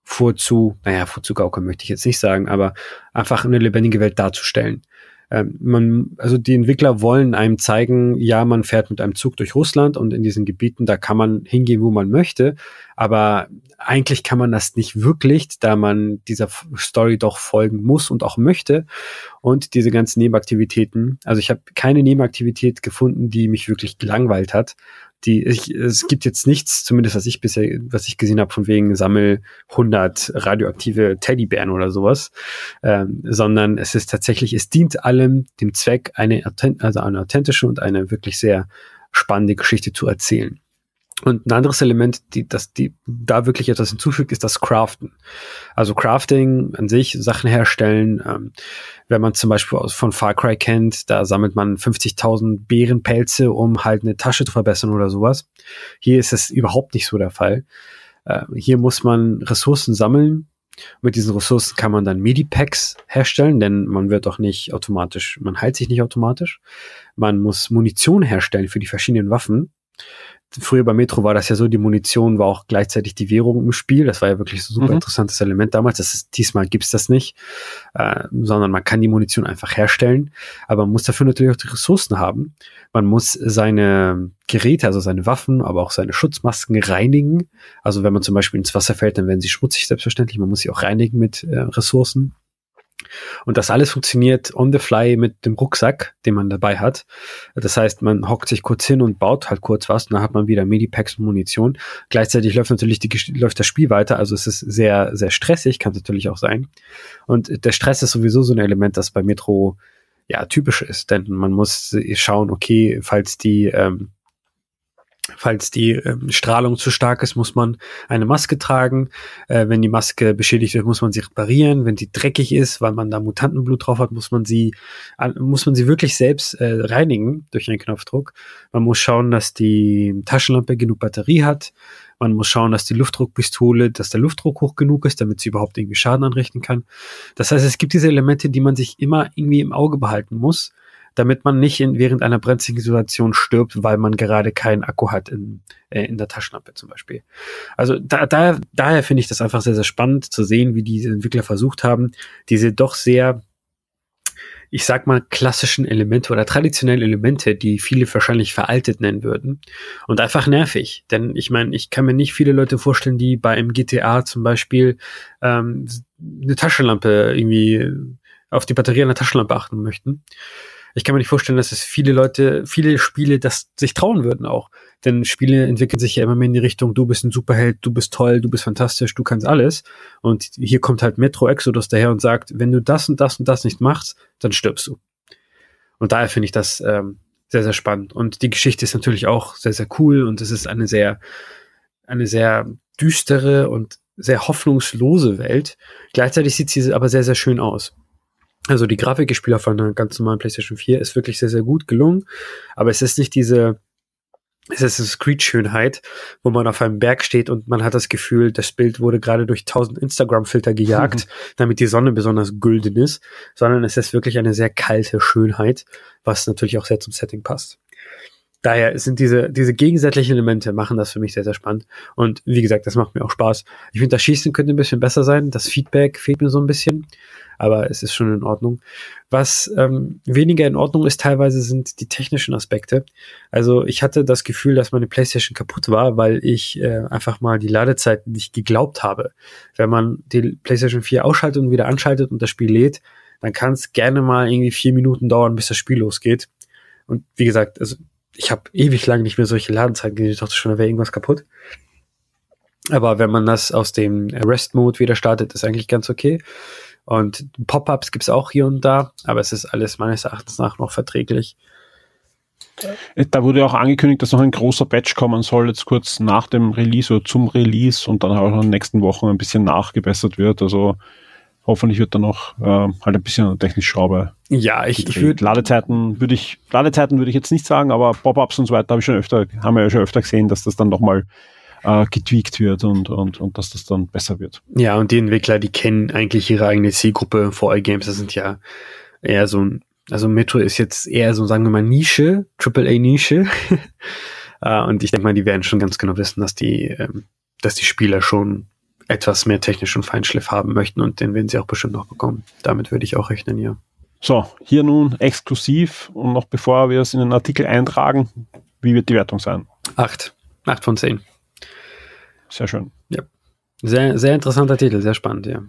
vorzu, naja, vorzugaukeln möchte ich jetzt nicht sagen, aber einfach eine lebendige Welt darzustellen. Ähm, man, also die Entwickler wollen einem zeigen, ja, man fährt mit einem Zug durch Russland und in diesen Gebieten, da kann man hingehen, wo man möchte, aber eigentlich kann man das nicht wirklich, da man dieser Story doch folgen muss und auch möchte. Und diese ganzen Nebenaktivitäten, also ich habe keine Nebenaktivität gefunden, die mich wirklich gelangweilt hat die ich, es gibt jetzt nichts, zumindest was ich bisher, was ich gesehen habe, von wegen Sammel 100 radioaktive Teddybären oder sowas, ähm, sondern es ist tatsächlich, es dient allem dem Zweck, eine, also eine authentische und eine wirklich sehr spannende Geschichte zu erzählen. Und ein anderes Element, die, das die da wirklich etwas hinzufügt, ist das Craften. Also Crafting an sich, Sachen herstellen. Ähm, wenn man zum Beispiel aus, von Far Cry kennt, da sammelt man 50.000 Bärenpelze, um halt eine Tasche zu verbessern oder sowas. Hier ist es überhaupt nicht so der Fall. Äh, hier muss man Ressourcen sammeln. Mit diesen Ressourcen kann man dann Medipacks herstellen, denn man wird auch nicht automatisch, man heilt sich nicht automatisch. Man muss Munition herstellen für die verschiedenen Waffen früher bei Metro war das ja so, die Munition war auch gleichzeitig die Währung im Spiel. Das war ja wirklich so ein super mhm. interessantes Element damals. Das ist, diesmal gibt's das nicht, äh, sondern man kann die Munition einfach herstellen. Aber man muss dafür natürlich auch die Ressourcen haben. Man muss seine Geräte, also seine Waffen, aber auch seine Schutzmasken reinigen. Also wenn man zum Beispiel ins Wasser fällt, dann werden sie schmutzig, selbstverständlich. Man muss sie auch reinigen mit äh, Ressourcen. Und das alles funktioniert on the fly mit dem Rucksack, den man dabei hat. Das heißt, man hockt sich kurz hin und baut halt kurz was und dann hat man wieder Medipacks und Munition. Gleichzeitig läuft natürlich die, läuft das Spiel weiter, also es ist sehr, sehr stressig, kann es natürlich auch sein. Und der Stress ist sowieso so ein Element, das bei Metro ja typisch ist, denn man muss schauen, okay, falls die ähm, Falls die ähm, Strahlung zu stark ist, muss man eine Maske tragen. Äh, wenn die Maske beschädigt wird, muss man sie reparieren. Wenn die dreckig ist, weil man da Mutantenblut drauf hat, muss man sie, äh, muss man sie wirklich selbst äh, reinigen durch einen Knopfdruck. Man muss schauen, dass die Taschenlampe genug Batterie hat. Man muss schauen, dass die Luftdruckpistole, dass der Luftdruck hoch genug ist, damit sie überhaupt irgendwie Schaden anrichten kann. Das heißt, es gibt diese Elemente, die man sich immer irgendwie im Auge behalten muss damit man nicht in, während einer brenzligen Situation stirbt, weil man gerade keinen Akku hat in, äh, in der Taschenlampe zum Beispiel. Also da, da, daher finde ich das einfach sehr, sehr spannend zu sehen, wie diese Entwickler versucht haben, diese doch sehr ich sag mal, klassischen Elemente oder traditionellen Elemente, die viele wahrscheinlich veraltet nennen würden. Und einfach nervig. Denn ich meine, ich kann mir nicht viele Leute vorstellen, die bei einem GTA zum Beispiel ähm, eine Taschenlampe irgendwie auf die Batterie einer Taschenlampe achten möchten ich kann mir nicht vorstellen, dass es viele Leute, viele Spiele das sich trauen würden auch. Denn Spiele entwickeln sich ja immer mehr in die Richtung, du bist ein Superheld, du bist toll, du bist fantastisch, du kannst alles. Und hier kommt halt Metro Exodus daher und sagt, wenn du das und das und das nicht machst, dann stirbst du. Und daher finde ich das ähm, sehr, sehr spannend. Und die Geschichte ist natürlich auch sehr, sehr cool und es ist eine sehr, eine sehr düstere und sehr hoffnungslose Welt. Gleichzeitig sieht sie aber sehr, sehr schön aus. Also die Grafik, ich spiele auf einer ganz normalen PlayStation 4, ist wirklich sehr, sehr gut gelungen. Aber es ist nicht diese Assassin's Creed Schönheit, wo man auf einem Berg steht und man hat das Gefühl, das Bild wurde gerade durch tausend Instagram-Filter gejagt, mhm. damit die Sonne besonders gülden ist, sondern es ist wirklich eine sehr kalte Schönheit, was natürlich auch sehr zum Setting passt. Daher sind diese, diese gegensätzlichen Elemente machen das für mich sehr, sehr spannend. Und wie gesagt, das macht mir auch Spaß. Ich finde, das Schießen könnte ein bisschen besser sein. Das Feedback fehlt mir so ein bisschen aber es ist schon in Ordnung. Was ähm, weniger in Ordnung ist teilweise sind die technischen Aspekte. Also ich hatte das Gefühl, dass meine PlayStation kaputt war, weil ich äh, einfach mal die Ladezeit nicht geglaubt habe. Wenn man die PlayStation 4 ausschaltet und wieder anschaltet und das Spiel lädt, dann kann es gerne mal irgendwie vier Minuten dauern, bis das Spiel losgeht. Und wie gesagt, also ich habe ewig lang nicht mehr solche Ladezeiten gesehen. Ich dachte schon, da wäre irgendwas kaputt. Aber wenn man das aus dem Rest-Mode wieder startet, ist eigentlich ganz okay. Und Pop-ups gibt's auch hier und da, aber es ist alles meines Erachtens nach noch verträglich. Äh, da wurde auch angekündigt, dass noch ein großer Batch kommen soll, jetzt kurz nach dem Release oder zum Release und dann auch in den nächsten Wochen ein bisschen nachgebessert wird. Also hoffentlich wird da noch äh, halt ein bisschen technisch Schraube. Ja, ich, ich würde Ladezeiten würde ich Ladezeiten würde ich jetzt nicht sagen, aber Pop-ups und so weiter habe ich schon öfter haben wir ja schon öfter gesehen, dass das dann nochmal äh, getweakt wird und, und, und dass das dann besser wird. Ja, und die Entwickler, die kennen eigentlich ihre eigene Zielgruppe. vor all Games, das sind ja eher so ein, also Metro ist jetzt eher so, sagen wir mal, Nische, AAA-Nische. äh, und ich denke mal, die werden schon ganz genau wissen, dass die, ähm, dass die Spieler schon etwas mehr technischen Feinschliff haben möchten und den werden sie auch bestimmt noch bekommen. Damit würde ich auch rechnen, ja. So, hier nun exklusiv und noch bevor wir es in den Artikel eintragen, wie wird die Wertung sein? Acht. Acht von zehn. Sehr schön. Ja. Sehr, sehr interessanter Titel, sehr spannend, ja.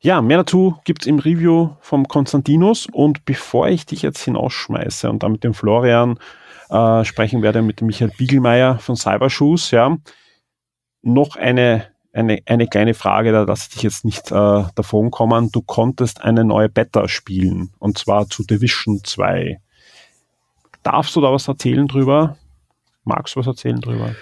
Ja, mehr dazu gibt es im Review vom Konstantinus. Und bevor ich dich jetzt hinausschmeiße und dann mit dem Florian äh, sprechen werde, mit dem Michael Biegelmeier von Cybershoes, ja, noch eine, eine, eine kleine Frage, da lasse ich dich jetzt nicht äh, davon kommen. Du konntest eine neue Beta spielen, und zwar zu Division 2. Darfst du da was erzählen drüber? Magst du was erzählen drüber?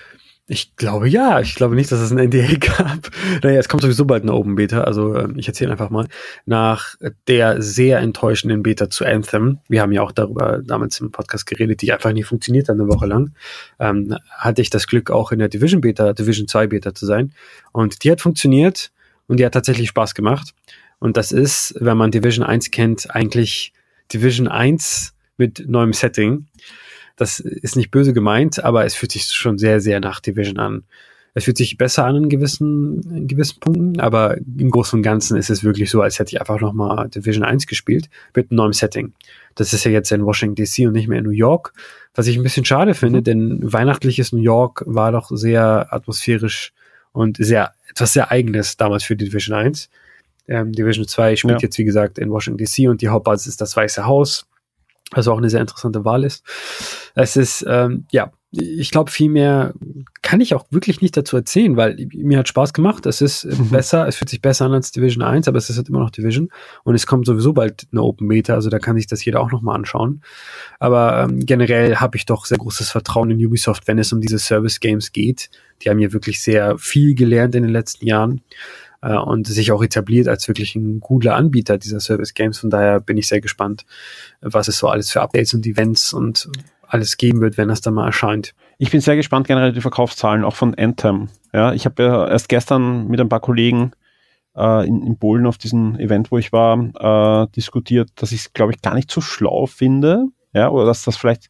Ich glaube ja. Ich glaube nicht, dass es ein NDA gab. Naja, es kommt sowieso bald eine Open Beta. Also ähm, ich erzähle einfach mal. Nach der sehr enttäuschenden Beta zu Anthem, wir haben ja auch darüber damals im Podcast geredet, die einfach nie funktioniert hat eine Woche lang, ähm, hatte ich das Glück, auch in der Division Beta, Division 2 Beta zu sein. Und die hat funktioniert und die hat tatsächlich Spaß gemacht. Und das ist, wenn man Division 1 kennt, eigentlich Division 1 mit neuem Setting. Das ist nicht böse gemeint, aber es fühlt sich schon sehr, sehr nach Division an. Es fühlt sich besser an in gewissen, in gewissen Punkten, aber im Großen und Ganzen ist es wirklich so, als hätte ich einfach nochmal Division 1 gespielt mit einem neuen Setting. Das ist ja jetzt in Washington DC und nicht mehr in New York, was ich ein bisschen schade finde, mhm. denn weihnachtliches New York war doch sehr atmosphärisch und sehr, etwas sehr eigenes damals für die Division 1. Ähm, Division 2 spielt ja. jetzt, wie gesagt, in Washington DC und die Hauptbasis ist das Weiße Haus also auch eine sehr interessante Wahl ist. Es ist, ähm, ja, ich glaube, viel mehr kann ich auch wirklich nicht dazu erzählen, weil mir hat Spaß gemacht. Es ist mhm. besser, es fühlt sich besser an als Division 1, aber es ist halt immer noch Division. Und es kommt sowieso bald eine Open Meta, also da kann sich das jeder auch nochmal anschauen. Aber ähm, generell habe ich doch sehr großes Vertrauen in Ubisoft, wenn es um diese Service Games geht. Die haben ja wirklich sehr viel gelernt in den letzten Jahren äh, und sich auch etabliert als wirklich ein cooler Anbieter dieser Service Games. Von daher bin ich sehr gespannt, was es so alles für Updates und Events und alles geben wird, wenn das dann mal erscheint. Ich bin sehr gespannt generell die Verkaufszahlen auch von Anthem. Ja, ich habe ja erst gestern mit ein paar Kollegen äh, in, in Polen auf diesem Event, wo ich war, äh, diskutiert, dass ich es, glaube ich, gar nicht so schlau finde. Ja, oder dass das vielleicht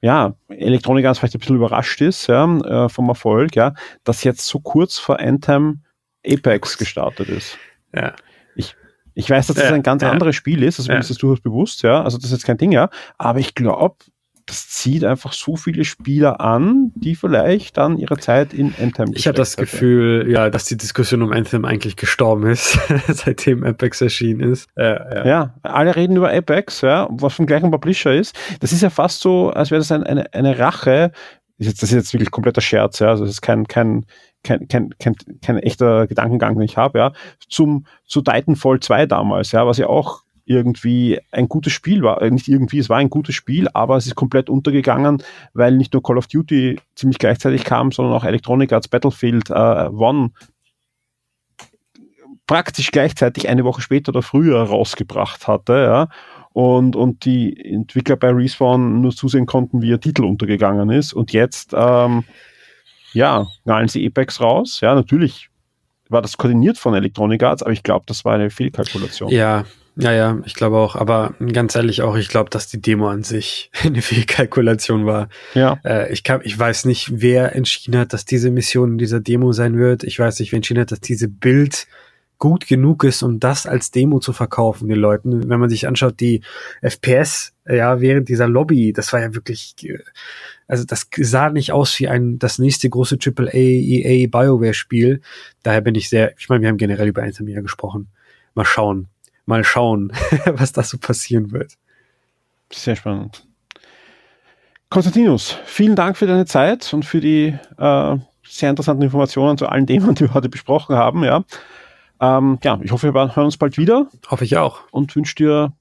ja, Elektronik vielleicht ein bisschen überrascht ist ja, äh, vom Erfolg, ja, dass jetzt so kurz vor Anthem Apex gestartet ist. Ja. Ich, ich weiß, dass das ja, ein ganz ja. anderes Spiel ist, also mir ist das durchaus bewusst, ja. Also das ist jetzt kein Ding, ja. Aber ich glaube, das zieht einfach so viele Spieler an, die vielleicht dann ihre Zeit in Anthem Ich habe das Gefühl, ja, dass die Diskussion um Anthem eigentlich gestorben ist, seitdem Apex erschienen ist. Äh, ja. ja. alle reden über Apex, ja, was vom gleichen Publisher ist. Das ist ja fast so, als wäre das ein, eine, eine Rache. Das ist jetzt wirklich kompletter Scherz, ja. Also das ist kein, kein, kein, kein, kein, kein echter Gedankengang, den ich habe, ja, zum, zu Titanfall 2 damals, ja, was ja auch irgendwie ein gutes Spiel war. Äh, nicht irgendwie, es war ein gutes Spiel, aber es ist komplett untergegangen, weil nicht nur Call of Duty ziemlich gleichzeitig kam, sondern auch Electronic Arts Battlefield äh, One praktisch gleichzeitig eine Woche später oder früher rausgebracht hatte, ja. Und, und die Entwickler bei Respawn nur zusehen konnten, wie ihr Titel untergegangen ist. Und jetzt ähm, ja, knallen sie Apex raus. Ja, natürlich war das koordiniert von Electronic Arts, aber ich glaube, das war eine Fehlkalkulation. Ja, ja, ja, ich glaube auch. Aber ganz ehrlich auch, ich glaube, dass die Demo an sich eine Fehlkalkulation war. Ja. Äh, ich, kann, ich weiß nicht, wer entschieden hat, dass diese Mission in dieser Demo sein wird. Ich weiß nicht, wer entschieden hat, dass diese Bild gut genug ist, um das als Demo zu verkaufen den Leuten. Wenn man sich anschaut, die FPS, ja, während dieser Lobby, das war ja wirklich, also das sah nicht aus wie ein das nächste große AAA EA BioWare Spiel. Daher bin ich sehr, ich meine, wir haben generell über Anthem ja gesprochen. Mal schauen, mal schauen, was da so passieren wird. Sehr spannend. Konstantinus, vielen Dank für deine Zeit und für die äh, sehr interessanten Informationen zu allen Themen, die wir heute besprochen haben. Ja, ähm, ja ich hoffe, wir hören uns bald wieder. Hoffe ich auch. Und wünsche dir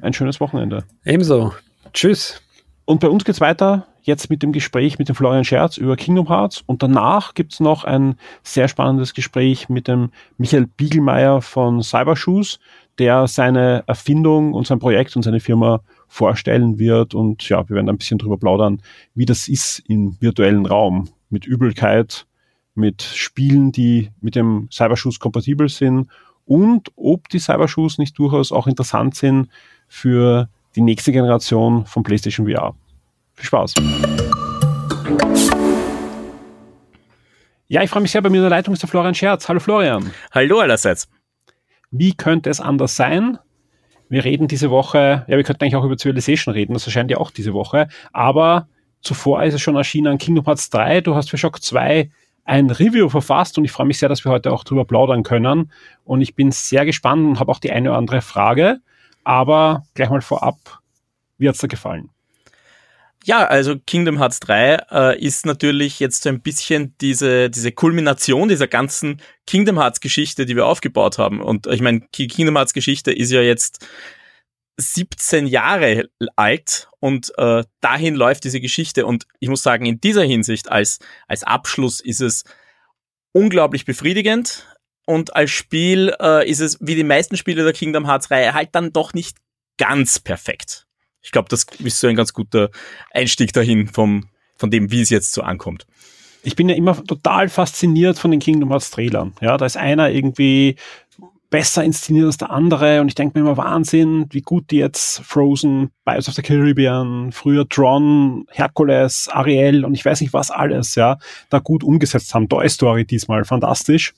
ein schönes Wochenende. Ebenso. Tschüss. Und bei uns geht's weiter jetzt mit dem Gespräch mit dem Florian Scherz über Kingdom Hearts und danach gibt's noch ein sehr spannendes Gespräch mit dem Michael Biegelmeier von Cybershoes, der seine Erfindung und sein Projekt und seine Firma vorstellen wird und ja, wir werden ein bisschen drüber plaudern, wie das ist im virtuellen Raum mit Übelkeit, mit Spielen, die mit dem Cybershoes kompatibel sind und ob die Cybershoes nicht durchaus auch interessant sind für die nächste Generation von PlayStation VR. Viel Spaß. Ja, ich freue mich sehr. Bei mir in der Leitung ist der Florian Scherz. Hallo Florian. Hallo allerseits. Wie könnte es anders sein? Wir reden diese Woche, ja, wir könnten eigentlich auch über Civilization reden, das erscheint ja auch diese Woche, aber zuvor ist es schon erschienen an Kingdom Hearts 3. Du hast für Shock 2 ein Review verfasst und ich freue mich sehr, dass wir heute auch drüber plaudern können. Und ich bin sehr gespannt und habe auch die eine oder andere Frage. Aber gleich mal vorab, wie hat's dir gefallen? Ja, also Kingdom Hearts 3 äh, ist natürlich jetzt so ein bisschen diese, diese Kulmination dieser ganzen Kingdom Hearts Geschichte, die wir aufgebaut haben. Und ich meine, Kingdom Hearts Geschichte ist ja jetzt 17 Jahre alt und äh, dahin läuft diese Geschichte. Und ich muss sagen, in dieser Hinsicht als, als Abschluss ist es unglaublich befriedigend. Und als Spiel äh, ist es, wie die meisten Spiele der Kingdom Hearts Reihe, halt dann doch nicht ganz perfekt. Ich glaube, das ist so ein ganz guter Einstieg dahin vom, von dem, wie es jetzt so ankommt. Ich bin ja immer total fasziniert von den Kingdom Hearts Trailern. Ja, da ist einer irgendwie besser inszeniert als der andere und ich denke mir immer Wahnsinn, wie gut die jetzt Frozen, Bios of the Caribbean, früher Tron, Hercules, Ariel und ich weiß nicht was alles, ja, da gut umgesetzt haben. Toy Story diesmal, fantastisch.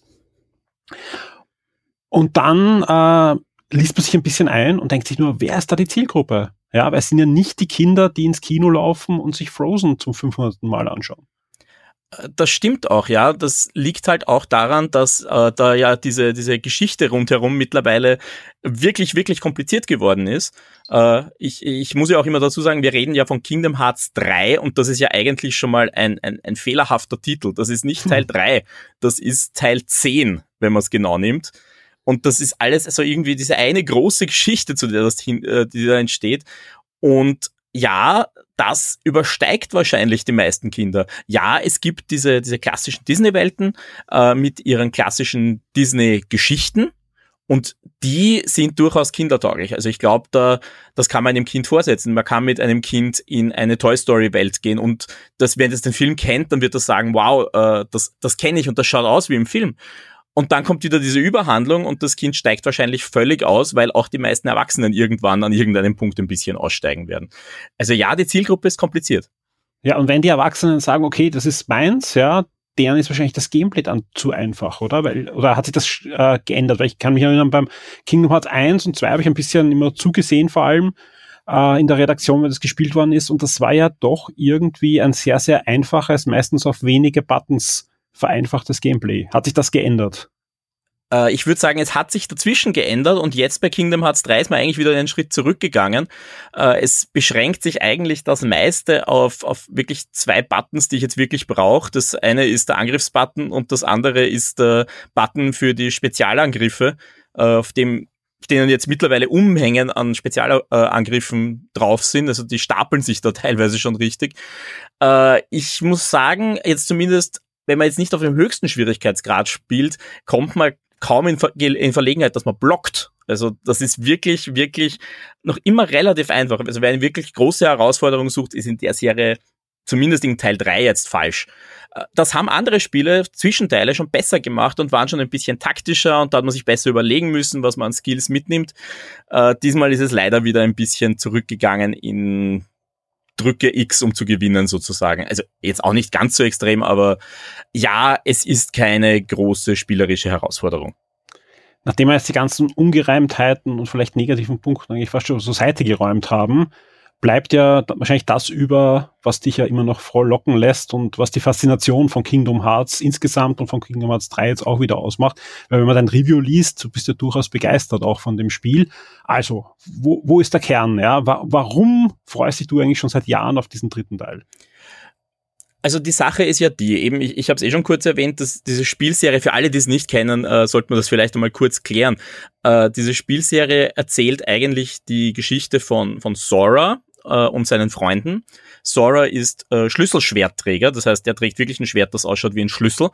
Und dann äh, liest man sich ein bisschen ein und denkt sich nur, wer ist da die Zielgruppe? Ja, aber es sind ja nicht die Kinder, die ins Kino laufen und sich Frozen zum 500. Mal anschauen. Das stimmt auch, ja. Das liegt halt auch daran, dass äh, da ja diese, diese Geschichte rundherum mittlerweile wirklich, wirklich kompliziert geworden ist. Äh, ich, ich muss ja auch immer dazu sagen, wir reden ja von Kingdom Hearts 3 und das ist ja eigentlich schon mal ein, ein, ein fehlerhafter Titel. Das ist nicht Teil 3, das ist Teil 10, wenn man es genau nimmt. Und das ist alles also irgendwie diese eine große Geschichte, zu der das hin, äh, die da entsteht. Und ja, das übersteigt wahrscheinlich die meisten Kinder. Ja, es gibt diese, diese klassischen Disney-Welten äh, mit ihren klassischen Disney-Geschichten. Und die sind durchaus kindertauglich. Also ich glaube, da, das kann man einem Kind vorsetzen. Man kann mit einem Kind in eine Toy Story Welt gehen und das, wenn es den Film kennt, dann wird das sagen, wow, äh, das, das kenne ich und das schaut aus wie im Film. Und dann kommt wieder diese Überhandlung und das Kind steigt wahrscheinlich völlig aus, weil auch die meisten Erwachsenen irgendwann an irgendeinem Punkt ein bisschen aussteigen werden. Also ja, die Zielgruppe ist kompliziert. Ja, und wenn die Erwachsenen sagen, okay, das ist meins, ja, deren ist wahrscheinlich das Gameplay dann zu einfach, oder? Weil, oder hat sich das äh, geändert? Weil ich kann mich erinnern, beim Kingdom Hearts 1 und 2 habe ich ein bisschen immer zugesehen, vor allem äh, in der Redaktion, wenn das gespielt worden ist. Und das war ja doch irgendwie ein sehr, sehr einfaches, meistens auf wenige Buttons vereinfachtes Gameplay. Hat sich das geändert? Äh, ich würde sagen, es hat sich dazwischen geändert und jetzt bei Kingdom Hearts 3 ist man eigentlich wieder einen Schritt zurückgegangen. Äh, es beschränkt sich eigentlich das meiste auf, auf wirklich zwei Buttons, die ich jetzt wirklich brauche. Das eine ist der Angriffsbutton und das andere ist der Button für die Spezialangriffe, äh, auf dem denen jetzt mittlerweile Umhängen an Spezialangriffen drauf sind. Also die stapeln sich da teilweise schon richtig. ich muss sagen, jetzt zumindest wenn man jetzt nicht auf dem höchsten Schwierigkeitsgrad spielt, kommt man kaum in, Ver in Verlegenheit, dass man blockt. Also das ist wirklich, wirklich noch immer relativ einfach. Also wer eine wirklich große Herausforderung sucht, ist in der Serie zumindest in Teil 3 jetzt falsch. Äh, das haben andere Spiele, Zwischenteile, schon besser gemacht und waren schon ein bisschen taktischer und da hat man sich besser überlegen müssen, was man an Skills mitnimmt. Äh, diesmal ist es leider wieder ein bisschen zurückgegangen in drücke X, um zu gewinnen sozusagen. Also jetzt auch nicht ganz so extrem, aber ja, es ist keine große spielerische Herausforderung. Nachdem wir jetzt die ganzen Ungereimtheiten und vielleicht negativen Punkte eigentlich fast schon zur Seite geräumt haben, bleibt ja wahrscheinlich das über, was dich ja immer noch frohlocken lässt und was die Faszination von Kingdom Hearts insgesamt und von Kingdom Hearts 3 jetzt auch wieder ausmacht. Weil wenn man dein Review liest, du bist ja durchaus begeistert auch von dem Spiel. Also, wo, wo ist der Kern? Ja? Warum freust dich du eigentlich schon seit Jahren auf diesen dritten Teil? Also die Sache ist ja die, eben, ich, ich habe es eh schon kurz erwähnt, dass diese Spielserie, für alle, die es nicht kennen, äh, sollte man das vielleicht einmal kurz klären. Äh, diese Spielserie erzählt eigentlich die Geschichte von, von Sora, äh, und seinen Freunden. Sora ist äh, Schlüsselschwertträger, das heißt, er trägt wirklich ein Schwert, das ausschaut wie ein Schlüssel.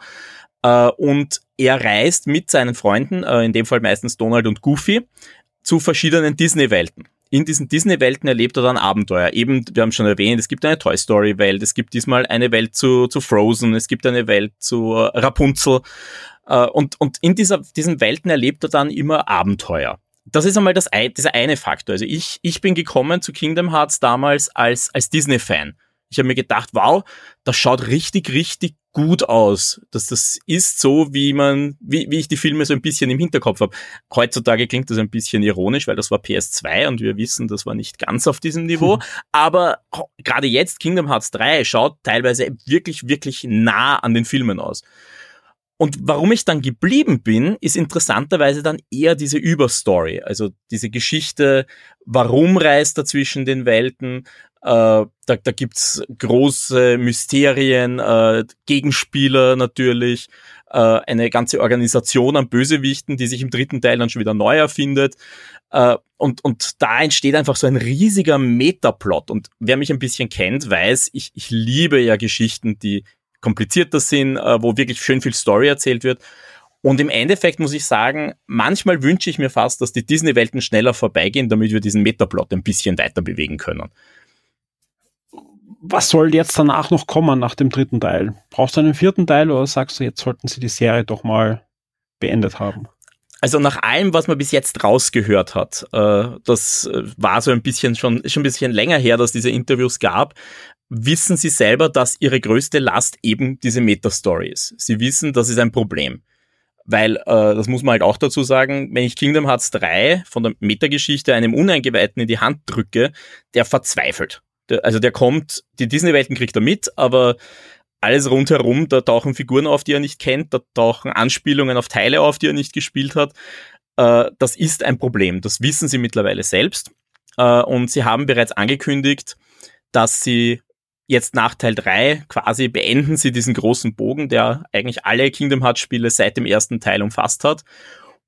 Äh, und er reist mit seinen Freunden, äh, in dem Fall meistens Donald und Goofy, zu verschiedenen Disney-Welten. In diesen Disney-Welten erlebt er dann Abenteuer. Eben, wir haben schon erwähnt, es gibt eine Toy Story-Welt, es gibt diesmal eine Welt zu, zu Frozen, es gibt eine Welt zu äh, Rapunzel. Äh, und, und in dieser, diesen Welten erlebt er dann immer Abenteuer das ist einmal das, dieser eine Faktor. Also ich, ich bin gekommen zu Kingdom Hearts damals als, als Disney-Fan. Ich habe mir gedacht, wow, das schaut richtig, richtig gut aus. Dass das ist so, wie man, wie, wie ich die Filme so ein bisschen im Hinterkopf habe. Heutzutage klingt das ein bisschen ironisch, weil das war PS2 und wir wissen, das war nicht ganz auf diesem Niveau. Hm. Aber gerade jetzt, Kingdom Hearts 3 schaut teilweise wirklich, wirklich nah an den Filmen aus. Und warum ich dann geblieben bin, ist interessanterweise dann eher diese Überstory, also diese Geschichte, warum reist er zwischen den Welten, Äh, da da gibt's große Mysterien, äh, Gegenspieler natürlich, äh, eine ganze Organisation an Bösewichten, die sich im dritten Teil dann schon wieder neu erfindet. Äh, und, und da entsteht einfach so ein riesiger Metaplot. Und wer mich ein bisschen kennt, weiß, ich, ich liebe ja Geschichten, die komplizierter sind, äh, wo wirklich schön viel Story erzählt wird. Und im Endeffekt muss ich sagen, manchmal wünsche ich mir fast, dass die Disney-Welten schneller vorbeigehen, damit wir diesen Metaplot ein bisschen weiter bewegen können was soll jetzt danach noch kommen nach dem dritten Teil? Brauchst du einen vierten Teil oder sagst du, jetzt sollten sie die Serie doch mal beendet haben? Also nach allem, was man bis jetzt rausgehört hat, äh, das äh, war so ein bisschen schon, schon ein bisschen länger her, dass diese Interviews gab, wissen sie selber, dass ihre größte Last eben diese Meta-Story ist. Sie wissen, das ist ein Problem. Weil, äh, das muss man halt auch dazu sagen, wenn ich Kingdom Hearts 3 von der Metageschichte einem Uneingeweihten in die Hand drücke, der verzweifelt. Der, also der kommt, die Disney-Welten kriegt er mit, aber alles rundherum, da tauchen Figuren auf, die er nicht kennt, da tauchen Anspielungen auf Teile auf, die er nicht gespielt hat. Äh, das ist ein Problem. Das wissen sie mittlerweile selbst. Äh, und sie haben bereits angekündigt, dass sie jetzt nach Teil 3 quasi beenden sie diesen großen Bogen, der eigentlich alle Kingdom Hearts Spiele seit dem ersten Teil umfasst hat.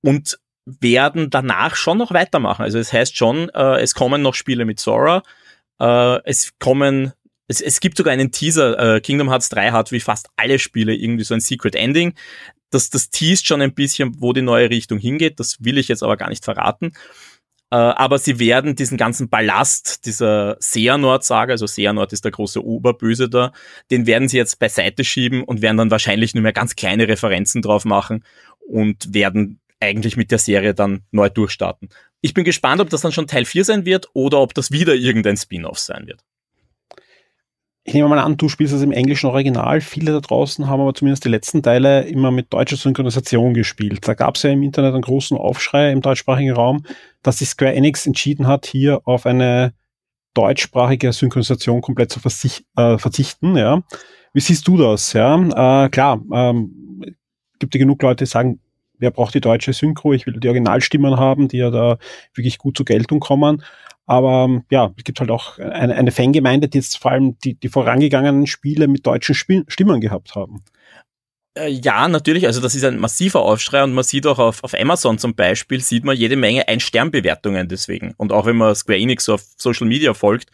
Und werden danach schon noch weitermachen. Also es heißt schon, äh, es kommen noch Spiele mit Sora, äh, es kommen, es, es gibt sogar einen Teaser, äh, Kingdom Hearts 3 hat wie fast alle Spiele irgendwie so ein Secret Ending. Das, das teast schon ein bisschen, wo die neue Richtung hingeht. Das will ich jetzt aber gar nicht verraten. Äh, aber sie werden diesen ganzen Ballast dieser Seanord-Saga, also Seanord ist der große Oberböse da, den werden sie jetzt beiseite schieben und werden dann wahrscheinlich nur mehr ganz kleine Referenzen drauf machen und werden eigentlich mit der Serie dann neu durchstarten. Ich bin gespannt, ob das dann schon Teil 4 sein wird oder ob das wieder irgendein Spin-off sein wird. Ich nehme mal an, du spielst es im englischen Original. Viele da draußen haben aber zumindest die letzten Teile immer mit deutscher Synchronisation gespielt. Da gab es ja im Internet einen großen Aufschrei im deutschsprachigen Raum, dass sich Square Enix entschieden hat, hier auf eine deutschsprachige Synchronisation komplett zu äh, verzichten. Ja. Wie siehst du das? Ja? Äh, klar, ähm, gibt ja genug Leute, die sagen, wer braucht die deutsche Synchro? Ich will die Originalstimmen haben, die ja da wirklich gut zur Geltung kommen. Aber ähm, ja, es gibt halt auch eine, eine Fangemeinde, die jetzt vor allem die, die vorangegangenen Spiele mit deutschen Spiel Stimmen gehabt haben. Äh, ja, natürlich. Also das ist ein massiver Aufschrei und man sieht auch auf, auf Amazon zum Beispiel, sieht man jede Menge Ein-Stern-Bewertungen deswegen. Und auch wenn man Square Enix so auf Social Media folgt,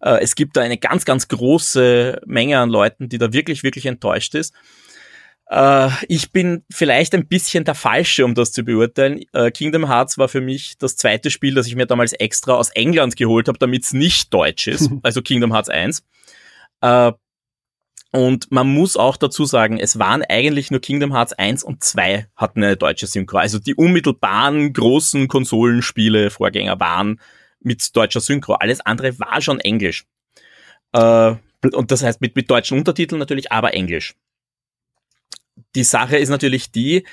äh, es gibt da eine ganz, ganz große Menge an Leuten, die da wirklich, wirklich enttäuscht ist. Äh, ich bin vielleicht ein bisschen der Falsche, um das zu beurteilen. Äh, Kingdom Hearts war für mich das zweite Spiel, das ich mir damals extra aus England geholt habe, damit es nicht deutsch ist. also Kingdom Hearts 1. Äh, und man muss auch dazu sagen, es waren eigentlich nur Kingdom Hearts 1 und 2 hatten eine deutsche Synchro. Also die unmittelbaren großen Konsolenspiele, Vorgänger waren mit deutscher Synchro. Alles andere war schon Englisch. Äh, und das heißt mit, mit deutschen Untertiteln natürlich, aber Englisch die Sache ist natürlich die,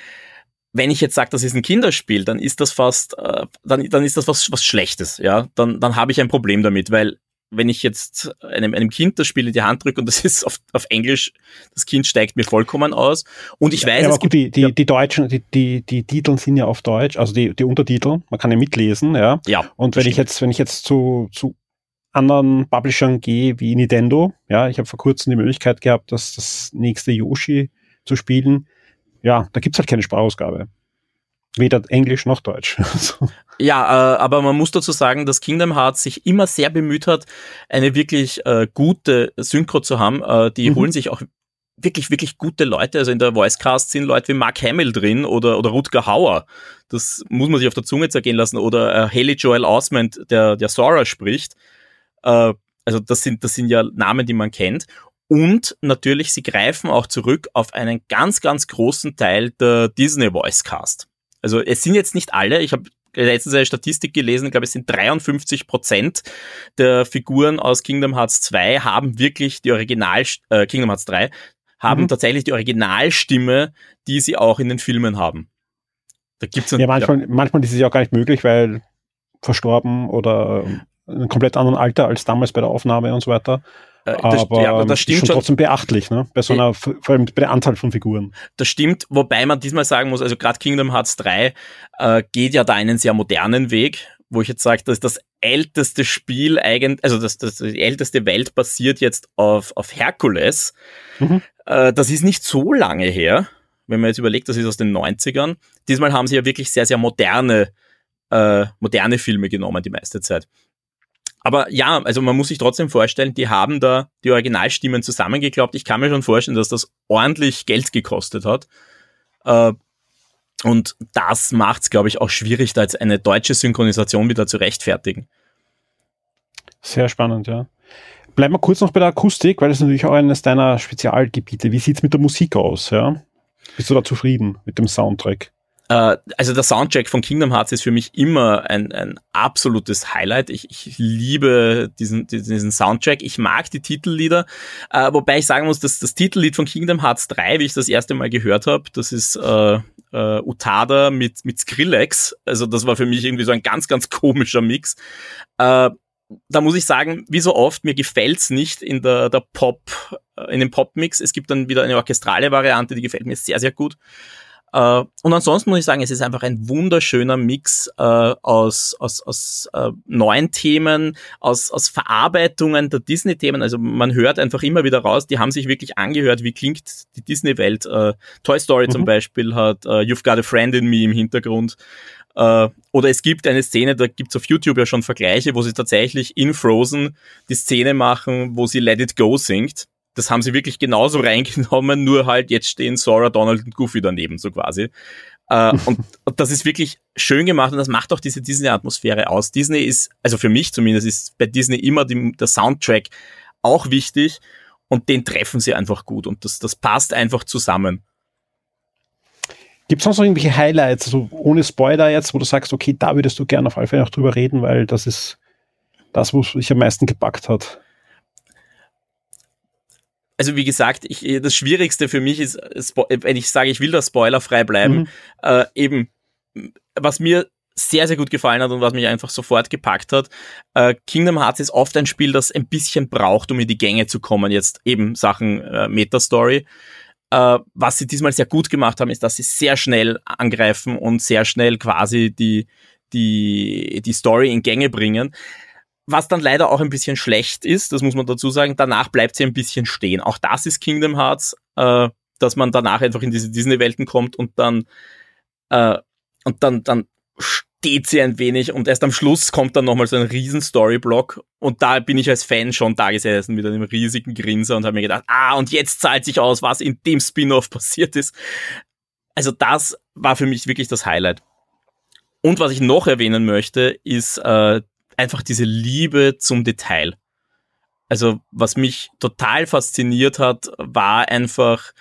wenn ich jetzt sage, das ist ein Kinderspiel, dann ist das fast, äh, dann, dann ist das was, was Schlechtes, ja. Dann, dann habe ich ein Problem damit, weil wenn ich jetzt einem, einem Kind das Spiel in die Hand drücke und das ist auf, auf Englisch, das Kind steigt mir vollkommen aus. Und ich weiß, ja, aber gut, die, die, ja. die Deutschen, die, die, die Titel sind ja auf Deutsch, also die, die Untertitel, man kann ja mitlesen, ja. Ja. Und wenn stimmt. ich jetzt, wenn ich jetzt zu, zu anderen Publishern gehe wie Nintendo, ja, ich habe vor kurzem die Möglichkeit gehabt, dass das nächste Yoshi zu spielen, ja, da gibt's halt keine Sprachausgabe. Weder Englisch noch Deutsch. ja, äh, aber man muss dazu sagen, dass Kingdom Hearts sich immer sehr bemüht hat, eine wirklich äh, gute Synchro zu haben. Äh, die mhm. holen sich auch wirklich, wirklich gute Leute. Also in der Voicecast sind Leute wie Mark Hamill drin oder, oder Rutger Hauer. Das muss man sich auf der Zunge zergehen lassen. Oder äh, Haley Joel Osment, der, der Sora spricht. Äh, also das sind, das sind ja Namen, die man kennt. Und natürlich, sie greifen auch zurück auf einen ganz, ganz großen Teil der Disney Voice Cast. Also es sind jetzt nicht alle, ich habe letztens eine Statistik gelesen, ich glaube es sind 53 Prozent der Figuren aus Kingdom Hearts 2 haben wirklich die Original, äh, Kingdom Hearts 3, haben mhm. tatsächlich die Originalstimme, die sie auch in den Filmen haben. Da gibt's einen, ja, manchmal, ja. manchmal ist es ja auch gar nicht möglich, weil verstorben oder in einem komplett anderen Alter als damals bei der Aufnahme und so weiter. Äh, das, aber ja, das stimmt schon trotzdem beachtlich, ne? Bei so einer, vor allem bei der Anzahl von Figuren. Das stimmt, wobei man diesmal sagen muss, also gerade Kingdom Hearts 3 äh, geht ja da einen sehr modernen Weg, wo ich jetzt sage, dass das älteste Spiel eigentlich, also das, das, die älteste Welt basiert jetzt auf, auf Herkules. Mhm. Äh, das ist nicht so lange her, wenn man jetzt überlegt, das ist aus den 90ern. Diesmal haben sie ja wirklich sehr, sehr moderne, äh, moderne Filme genommen, die meiste Zeit. Aber ja, also man muss sich trotzdem vorstellen, die haben da die Originalstimmen zusammengeklappt. Ich kann mir schon vorstellen, dass das ordentlich Geld gekostet hat. Äh, und das macht es, glaube ich, auch schwierig, da jetzt eine deutsche Synchronisation wieder zu rechtfertigen. Sehr spannend, ja. Bleiben wir kurz noch bei der Akustik, weil das ist natürlich auch eines deiner Spezialgebiete. Wie sieht es mit der Musik aus? Ja? Bist du da zufrieden mit dem Soundtrack? Äh, also der Soundtrack von Kingdom Hearts ist für mich immer ein, ein absolutes Highlight. Ich, ich liebe diesen, diesen Soundtrack. Ich mag die Titellieder, äh, wobei ich sagen muss, dass das Titellied von Kingdom Hearts 3, wie ich das erste Mal gehört habe, das ist äh, äh, Utada mit, mit Skrillex. Also das war für mich irgendwie so ein ganz, ganz komischer Mix. Äh, da muss ich sagen, wie so oft, mir gefällt's nicht in der, der Pop, äh, in dem Pop-Mix. Es gibt dann wieder eine orchestrale Variante, die gefällt mir sehr, sehr gut. Äh, und ansonsten muss ich sagen, es ist einfach ein wunderschöner Mix äh, aus, aus, aus äh, neuen Themen, aus, aus Verarbeitungen der Disney-Themen. Also man hört einfach immer wieder raus, die haben sich wirklich angehört, wie klingt die Disney-Welt. Äh, Toy Story mhm. zum Beispiel hat äh, You've Got a Friend in Me im Hintergrund. Äh, oder es gibt eine Szene, da gibt's auf YouTube ja schon Vergleiche, wo sie tatsächlich in Frozen die Szene machen, wo sie Let It Go singt das haben sie wirklich genauso reingenommen, nur halt jetzt stehen Sora, Donald und Goofy daneben, so quasi. Äh, und, und, das ist wirklich schön gemacht und das macht auch diese Disney-Atmosphäre aus. Disney ist, also für mich zumindest, ist bei Disney immer die, der Soundtrack auch wichtig und den treffen sie einfach gut und das, das passt einfach zusammen. Gibt es noch so irgendwelche Highlights, also ohne Spoiler jetzt, wo du sagst, okay, da würdest du gerne auf alle Fälle noch drüber reden, weil das ist das, wo sich am meisten gepackt hat? Also wie gesagt, ich, das Schwierigste für mich ist, wenn ich sage, ich will da spoilerfrei bleiben, mhm. äh, eben, was mir sehr, sehr gut gefallen hat und was mich einfach sofort gepackt hat. Äh, Kingdom Hearts ist oft ein Spiel, das ein bisschen braucht, um in die Gänge zu kommen, jetzt eben Sachen äh, Meta-Story. Äh, was sie diesmal sehr gut gemacht haben, ist, dass sie sehr schnell angreifen und sehr schnell quasi die, die, die Story in Gänge bringen was dann leider auch ein bisschen schlecht ist, das muss man dazu sagen, danach bleibt sie ein bisschen stehen. Auch das ist Kingdom Hearts, äh, dass man danach einfach in diese Disney-Welten kommt und dann äh, und dann, dann steht sie ein wenig und erst am Schluss kommt dann nochmal so ein riesen Storyblock und da bin ich als Fan schon da gesessen mit einem riesigen Grinser und habe mir gedacht, ah, und jetzt zahlt sich aus, was in dem Spin-off passiert ist. Also das war für mich wirklich das Highlight. Und was ich noch erwähnen möchte, ist äh, einfach diese Liebe zum Detail. Also was mich total fasziniert hat, war einfach,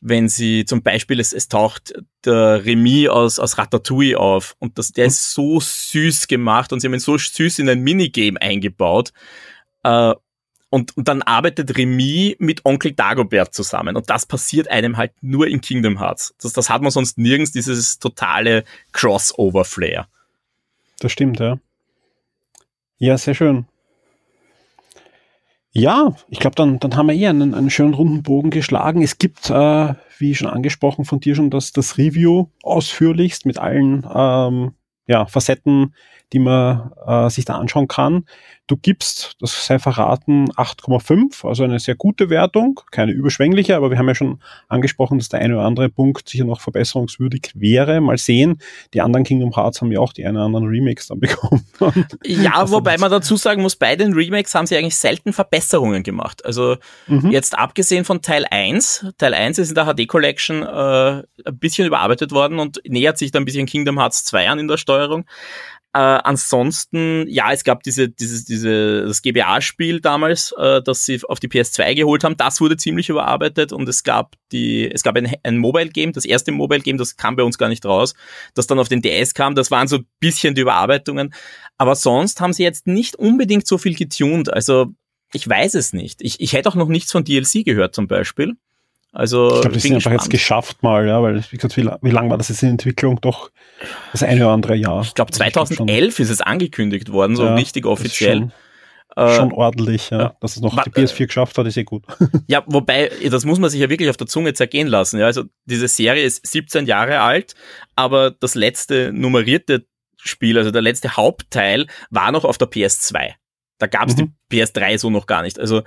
wenn sie zum Beispiel, es, es taucht der Remy aus, aus Ratatouille auf und das, der ist so süß gemacht und sie haben ihn so süß in ein Minigame eingebaut. Äh, und, und dann arbeitet Remy mit Onkel Dagobert zusammen. Und das passiert einem halt nur in Kingdom Hearts. Das, das hat man sonst nirgends, dieses totale Crossover-Flair. Das stimmt, ja. Ja, sehr schön. Ja, ich glaube, dann, dann haben wir eh einen, einen schönen runden Bogen geschlagen. Es gibt, äh, wie schon angesprochen von dir schon, das, das Review ausführlichst mit allen ähm, ja, Facetten die man äh, sich da anschauen kann. Du gibst, das sei verraten, 8,5, also eine sehr gute Wertung, keine überschwängliche, aber wir haben ja schon angesprochen, dass der eine oder andere Punkt sicher noch verbesserungswürdig wäre. Mal sehen. Die anderen Kingdom Hearts haben ja auch die einen oder anderen Remakes dann bekommen. ja, also wobei man dazu sagen muss, bei den Remakes haben sie eigentlich selten Verbesserungen gemacht. Also mhm. jetzt abgesehen von Teil 1, Teil 1 ist in der HD Collection äh, ein bisschen überarbeitet worden und nähert sich dann ein bisschen Kingdom Hearts 2 an in der Steuerung. Äh, ansonsten, ja, es gab diese, dieses, diese, das GBA-Spiel damals, äh, das sie auf die PS2 geholt haben. Das wurde ziemlich überarbeitet und es gab die, es gab ein, ein Mobile-Game, das erste Mobile-Game, das kam bei uns gar nicht raus, das dann auf den DS kam. Das waren so ein bisschen die Überarbeitungen. Aber sonst haben sie jetzt nicht unbedingt so viel getuned. Also, ich weiß es nicht. Ich, ich hätte auch noch nichts von DLC gehört zum Beispiel. Also, ich glaube, das sind einfach jetzt geschafft mal, ja, weil, wie gesagt, wie, wie lange war das jetzt in Entwicklung? Doch das eine oder andere Jahr. Ich glaube, 2011 ist es angekündigt worden, so ja, richtig offiziell. Schon, äh, schon, ordentlich, ja. ja. Dass es noch die PS4 geschafft hat, ist eh gut. Ja, wobei, das muss man sich ja wirklich auf der Zunge zergehen lassen. Ja, also diese Serie ist 17 Jahre alt, aber das letzte nummerierte Spiel, also der letzte Hauptteil, war noch auf der PS2. Da gab es Mhm. die PS3 so noch gar nicht. Also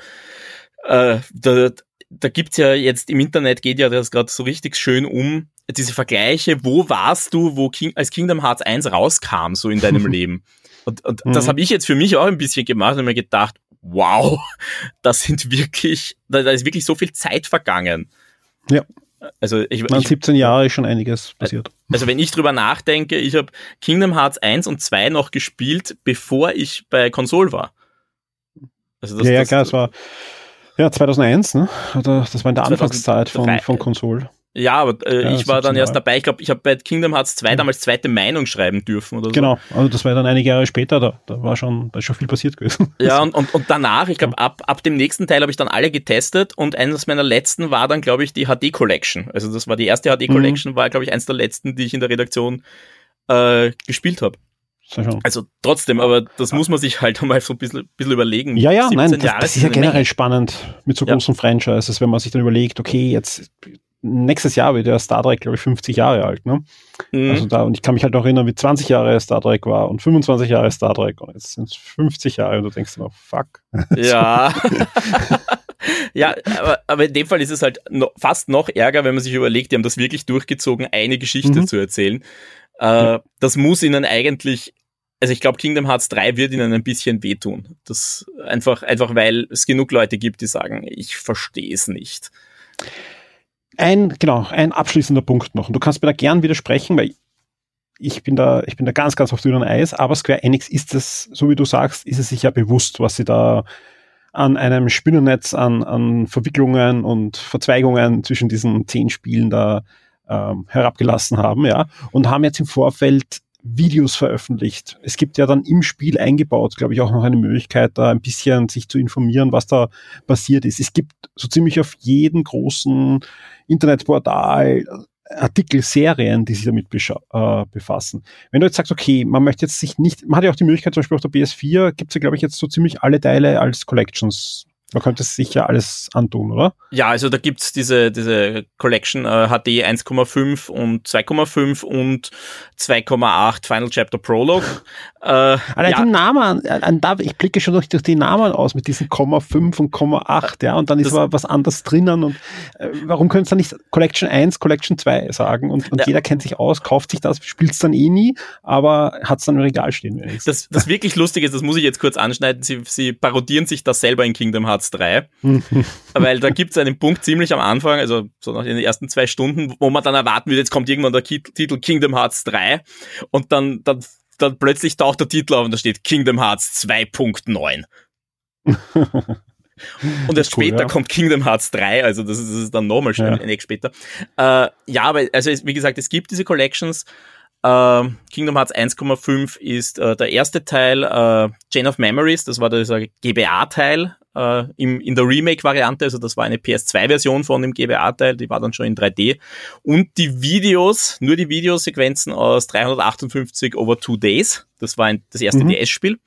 äh, da, da gibt's ja jetzt im Internet geht ja das gerade so richtig schön um, diese Vergleiche, wo warst du, wo King, als Kingdom Hearts 1 rauskam, so in deinem Leben. Und, und das Mhm. habe ich jetzt für mich auch ein bisschen gemacht und mir gedacht, wow, das sind wirklich, da, da ist wirklich so viel Zeit vergangen. Ja. Also ich, ich 17 Jahre ist schon einiges passiert. also wenn ich drüber nachdenke, ich habe Kingdom Hearts 1 und 2 noch gespielt, bevor ich bei Konsole war. Also ja, ja, klar, es war ja 2001, ne? Oder das war in der 2003. Anfangszeit von, von Konsole. Ja, aber äh, Ja, ich war dann 17 erst Jahre. dabei. Ich glaube, ich habe bei Kingdom Hearts 2 damals zweite Meinung schreiben dürfen oder so. Genau, also das war dann einige Jahre später, da, da war schon, da ist schon viel passiert gewesen. Ja, und, und, und danach, ich glaube, ab, ab dem nächsten Teil habe ich dann alle getestet und eines meiner letzten war dann, glaube ich, die HD Collection. Also das war die erste HD Collection, war, glaube ich, eins der letzten, die ich in der Redaktion äh, gespielt habe. Also trotzdem, aber das muss man sich halt einmal so ein bisschen, bisschen überlegen. Ja, ja, 17 nein, das, Jahre das ist ja generell Menge. spannend mit so Ja. großen Franchises, wenn man sich dann überlegt, okay, jetzt nächstes Jahr wird ja Star Trek, glaube ich, 50 Jahre alt, ne? Mhm. Also da, und ich kann mich halt noch erinnern, wie 20 Jahre Star Trek war und 25 Jahre Star Trek und jetzt sind es 50 Jahre und du denkst noch, fuck. Ja. ja, aber, aber in dem Fall ist es halt no, fast noch ärger, wenn man sich überlegt, die haben das wirklich durchgezogen, eine Geschichte Mhm. zu erzählen. Äh, Das muss ihnen eigentlich, also ich glaube, Kingdom Hearts 3 wird ihnen ein bisschen wehtun. Das einfach, einfach weil es genug Leute gibt, die sagen, ich verstehe es nicht. Ein, genau, ein abschließender Punkt noch. Und du kannst mir da gern widersprechen, weil ich bin da, ich bin da ganz, ganz auf dünnem Eis, aber Square Enix ist es, so wie du sagst, ist es sich ja bewusst, was sie da an einem Spinnennetz an, an Verwicklungen und Verzweigungen zwischen diesen zehn Spielen da ähm, herabgelassen haben, ja, und haben jetzt im Vorfeld Videos veröffentlicht. Es gibt ja dann im Spiel eingebaut, glaube ich, auch noch eine Möglichkeit, da ein bisschen sich zu informieren, was da passiert ist. Es gibt so ziemlich auf jeden großen Internetportal Artikel, Serien, die sich damit äh, befassen. Wenn du jetzt sagst, okay, man möchte jetzt sich nicht, man hat ja auch die Möglichkeit, zum Beispiel auf der PS4 gibt es ja, glaube ich, jetzt so ziemlich alle Teile als Collections. Man könnte es sich ja alles antun, oder? Ja, also da gibt's diese, diese Collection äh, HD 1,5 und 2,5 und 2,8 Final Chapter Prologue. Äh, Allein ja, die Namen, an, an, da, ich blicke schon durch, durch die Namen aus mit diesen Komma 5 und Komma 8, ja, und dann ist Das- aber was anderes drinnen und äh, warum können sie dann nicht Collection 1, Collection 2 sagen und, und Ja. jeder kennt sich aus, kauft sich das, spielt es dann eh nie, aber hat es dann im Regal stehen wenigstens. das, das wirklich Lustige ist, das muss ich jetzt kurz anschneiden, sie, sie parodieren sich das selber in Kingdom Hearts 3, weil da gibt's einen Punkt ziemlich am Anfang, also so nach den ersten zwei Stunden, wo man dann erwarten würde, jetzt kommt irgendwann der Titel Kingdom Hearts 3 und dann, dann, dann plötzlich taucht der Titel auf und da steht Kingdom Hearts 2.9. Und erst Cool, später ja. kommt Kingdom Hearts 3, also das ist, das ist dann nochmal schnell Ja. ein Eck später. Äh, ja, aber also es, wie gesagt, es gibt diese Collections. Ähm, Kingdom Hearts 1,5 ist äh, der erste Teil, äh, Chain of Memories, das war dieser GBA-Teil äh, im, in der Remake-Variante, also das war eine PS2-Version von dem GBA-Teil, die war dann schon in 3D. Und die Videos, nur die Videosequenzen aus 358 over two days, das war ein, das erste Mhm. DS-Spiel.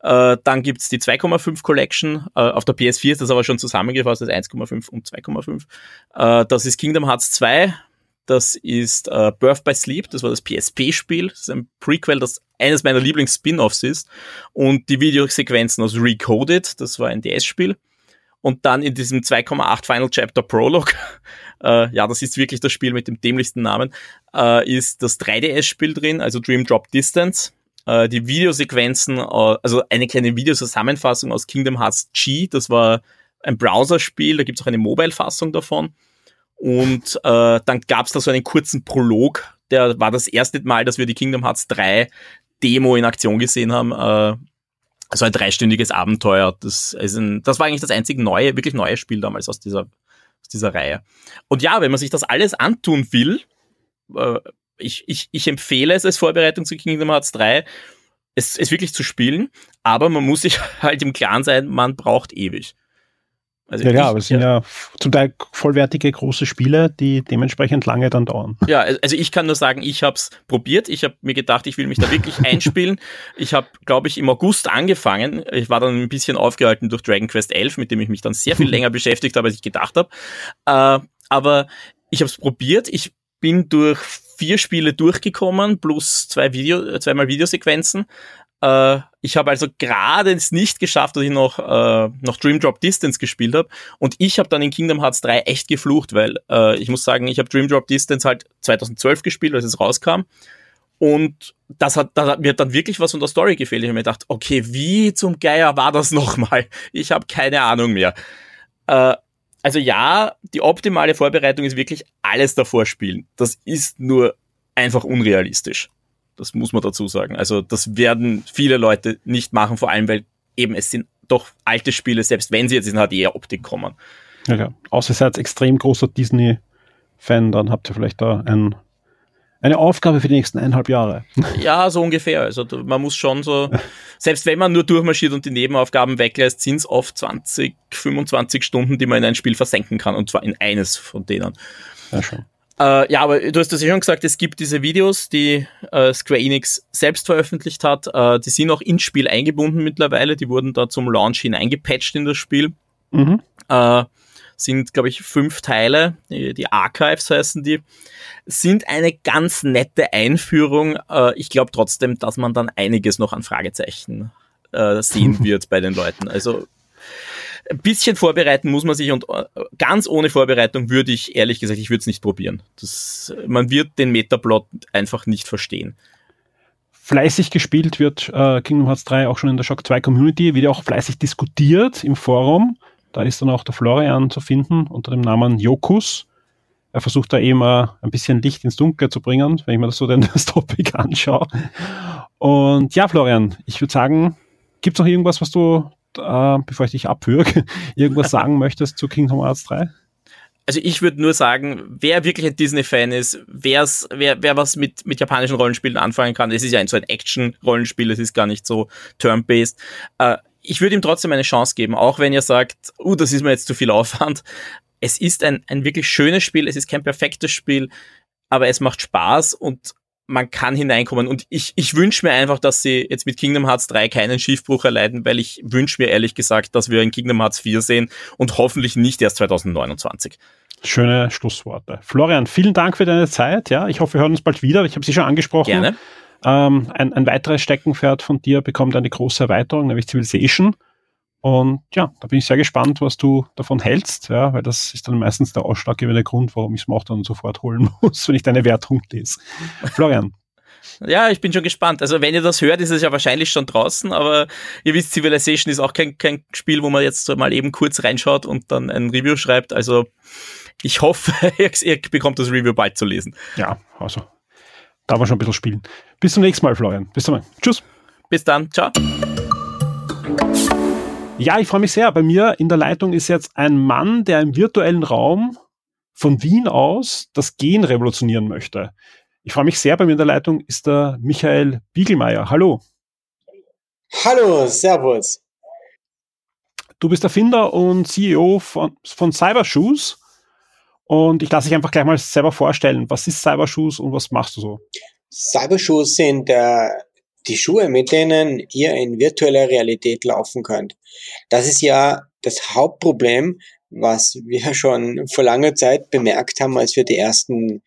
Äh, dann gibt's die 2,5 Collection. Äh, auf der PS4 ist das aber schon zusammengefasst, das 1,5 und 2,5. Äh, das ist Kingdom Hearts 2. Das ist äh, Birth by Sleep. Das war das PSP-Spiel. Das ist ein Prequel, das eines meiner Lieblings-Spin-Offs ist. Und die Videosequenzen aus Recoded. Das war ein DS-Spiel. Und dann in diesem 2,8 Final Chapter Prologue, äh, ja, das ist wirklich das Spiel mit dem dämlichsten Namen, äh, ist das 3DS-Spiel drin, also Dream Drop Distance äh, die Videosequenzen, äh, also eine kleine Videozusammenfassung aus Kingdom Hearts G, das war ein Browserspiel, da gibt's auch eine Mobile-Fassung davon. Und äh, dann gab's da so einen kurzen Prolog, der war das erste Mal, dass wir die Kingdom Hearts 3 Demo in Aktion gesehen haben. Äh, also ein dreistündiges Abenteuer. Das, ist ein, das war eigentlich das einzige neue, wirklich neue Spiel damals aus dieser, aus dieser Reihe. Und ja, wenn man sich das alles antun will, äh, ich, ich, ich empfehle es als Vorbereitung zu Kingdom Hearts 3, es, es wirklich zu spielen, aber man muss sich halt im Klaren sein, man braucht ewig. Also Ja, ja, ich- aber es sind ja. zum Teil vollwertige große Spiele, die dementsprechend lange dann dauern. Ja, also ich kann nur sagen, ich habe es probiert. Ich habe mir gedacht, ich will mich da wirklich einspielen. Ich habe, glaube ich, im August angefangen. Ich war dann ein bisschen aufgehalten durch Dragon Quest 11, mit dem ich mich dann sehr viel länger beschäftigt habe, als ich gedacht habe. Äh, aber ich habe es probiert. Ich bin durch vier Spiele durchgekommen, plus zwei Video, zweimal Videosequenzen. Äh, ich habe also gerade es nicht geschafft, dass ich noch, äh, noch Dream Drop Distance gespielt habe. Und ich habe dann in Kingdom Hearts 3 echt geflucht, weil äh, ich muss sagen, ich habe Dream Drop Distance halt 2012 gespielt, als es rauskam. Und das hat, da hat mir dann wirklich was von der Story gefehlt. Ich habe mir gedacht, okay, wie zum Geier war das nochmal? Ich habe keine Ahnung mehr. Äh, also ja, die optimale Vorbereitung ist wirklich alles davor spielen. Das ist nur einfach unrealistisch. Das muss man dazu sagen. Also das werden viele Leute nicht machen, vor allem weil eben es sind doch alte Spiele, selbst wenn sie jetzt in HD-Optik kommen. Ja, ja. Außer ihr seid extrem großer Disney-Fan, dann habt ihr vielleicht da ein eine Aufgabe für die nächsten eineinhalb Jahre. Ja, so ungefähr. Also man muss schon so, selbst wenn man nur durchmarschiert und die Nebenaufgaben weglässt, sind es oft 20, 25 Stunden, die man in ein Spiel versenken kann und zwar in eines von denen. Ja, schon. Äh, ja, aber du hast das ja schon gesagt, es gibt diese Videos, die äh, Square Enix selbst veröffentlicht hat. Äh, die sind auch ins Spiel eingebunden mittlerweile. Die wurden da zum Launch hineingepatcht in das Spiel. Mhm. Äh, sind, glaube ich, fünf Teile, die, die, Archives heißen die, sind eine ganz nette Einführung. Äh, ich glaube trotzdem, dass man dann einiges noch an Fragezeichen äh, sehen wird bei den Leuten. Also ein bisschen vorbereiten muss man sich und äh, ganz ohne Vorbereitung würde ich ehrlich gesagt, ich würde es nicht probieren. Das, man wird den Metaplot einfach nicht verstehen. Fleißig gespielt wird äh, Kingdom Hearts 3 auch schon in der Shock 2 Community, wird ja auch fleißig diskutiert im Forum. Da ist dann auch der Florian zu finden unter dem Namen Jokus. Er versucht da immer ein bisschen Licht ins Dunkel zu bringen, wenn ich mir das so den, das Topic anschaue. Und ja, Florian, ich würde sagen, gibt es noch irgendwas, was du, äh, bevor ich dich abwürge, irgendwas sagen möchtest zu Kingdom Hearts 3? also ich würde nur sagen, wer wirklich ein Disney-Fan ist, wer's, wer, wer was mit, mit japanischen Rollenspielen anfangen kann, es ist ja ein, so ein Action-Rollenspiel, es ist gar nicht so turn-based, äh, ich würde ihm trotzdem eine Chance geben, auch wenn ihr sagt, uh, das ist mir jetzt zu viel Aufwand. Es ist ein, ein wirklich schönes Spiel, es ist kein perfektes Spiel, aber es macht Spaß und man kann hineinkommen. Und ich, ich wünsche mir einfach, dass sie jetzt mit Kingdom Hearts 3 keinen Schiffbruch erleiden, weil ich wünsche mir ehrlich gesagt, dass wir ein Kingdom Hearts 4 sehen und hoffentlich nicht erst 2029. Schöne Schlussworte. Florian, vielen Dank für deine Zeit. Ja, ich hoffe, wir hören uns bald wieder. Ich habe Sie schon angesprochen. Gerne. Ähm, ein, ein weiteres Steckenpferd von dir bekommt eine große Erweiterung, nämlich Civilization. Und ja, da bin ich sehr gespannt, was du davon hältst, ja, weil das ist dann meistens der ausschlaggebende Grund, warum ich es mir auch dann sofort holen muss, wenn ich deine Wertung lese. Florian. Ja, ich bin schon gespannt. Also wenn ihr das hört, ist es ja wahrscheinlich schon draußen, aber ihr wisst, Civilization ist auch kein, kein Spiel, wo man jetzt mal eben kurz reinschaut und dann ein Review schreibt. Also ich hoffe, ihr bekommt das Review bald zu lesen. Ja, also da wir schon ein bisschen spielen. Bis zum nächsten Mal, Florian. Bis zum nächsten Mal. Tschüss. Bis dann. Ciao. Ja, ich freue mich sehr. Bei mir in der Leitung ist jetzt ein Mann, der im virtuellen Raum von Wien aus das Gen revolutionieren möchte. Ich freue mich sehr. Bei mir in der Leitung ist der Michael Biegelmeier. Hallo. Hallo, Servus. Du bist Erfinder und CEO von, von Cybershoes. Und ich lasse dich einfach gleich mal selber vorstellen. Was ist Cybershoes und was machst du so? Cybershoes sind äh, die Schuhe, mit denen ihr in virtueller Realität laufen könnt. Das ist ja das Hauptproblem, was wir schon vor langer Zeit bemerkt haben, als wir die ersten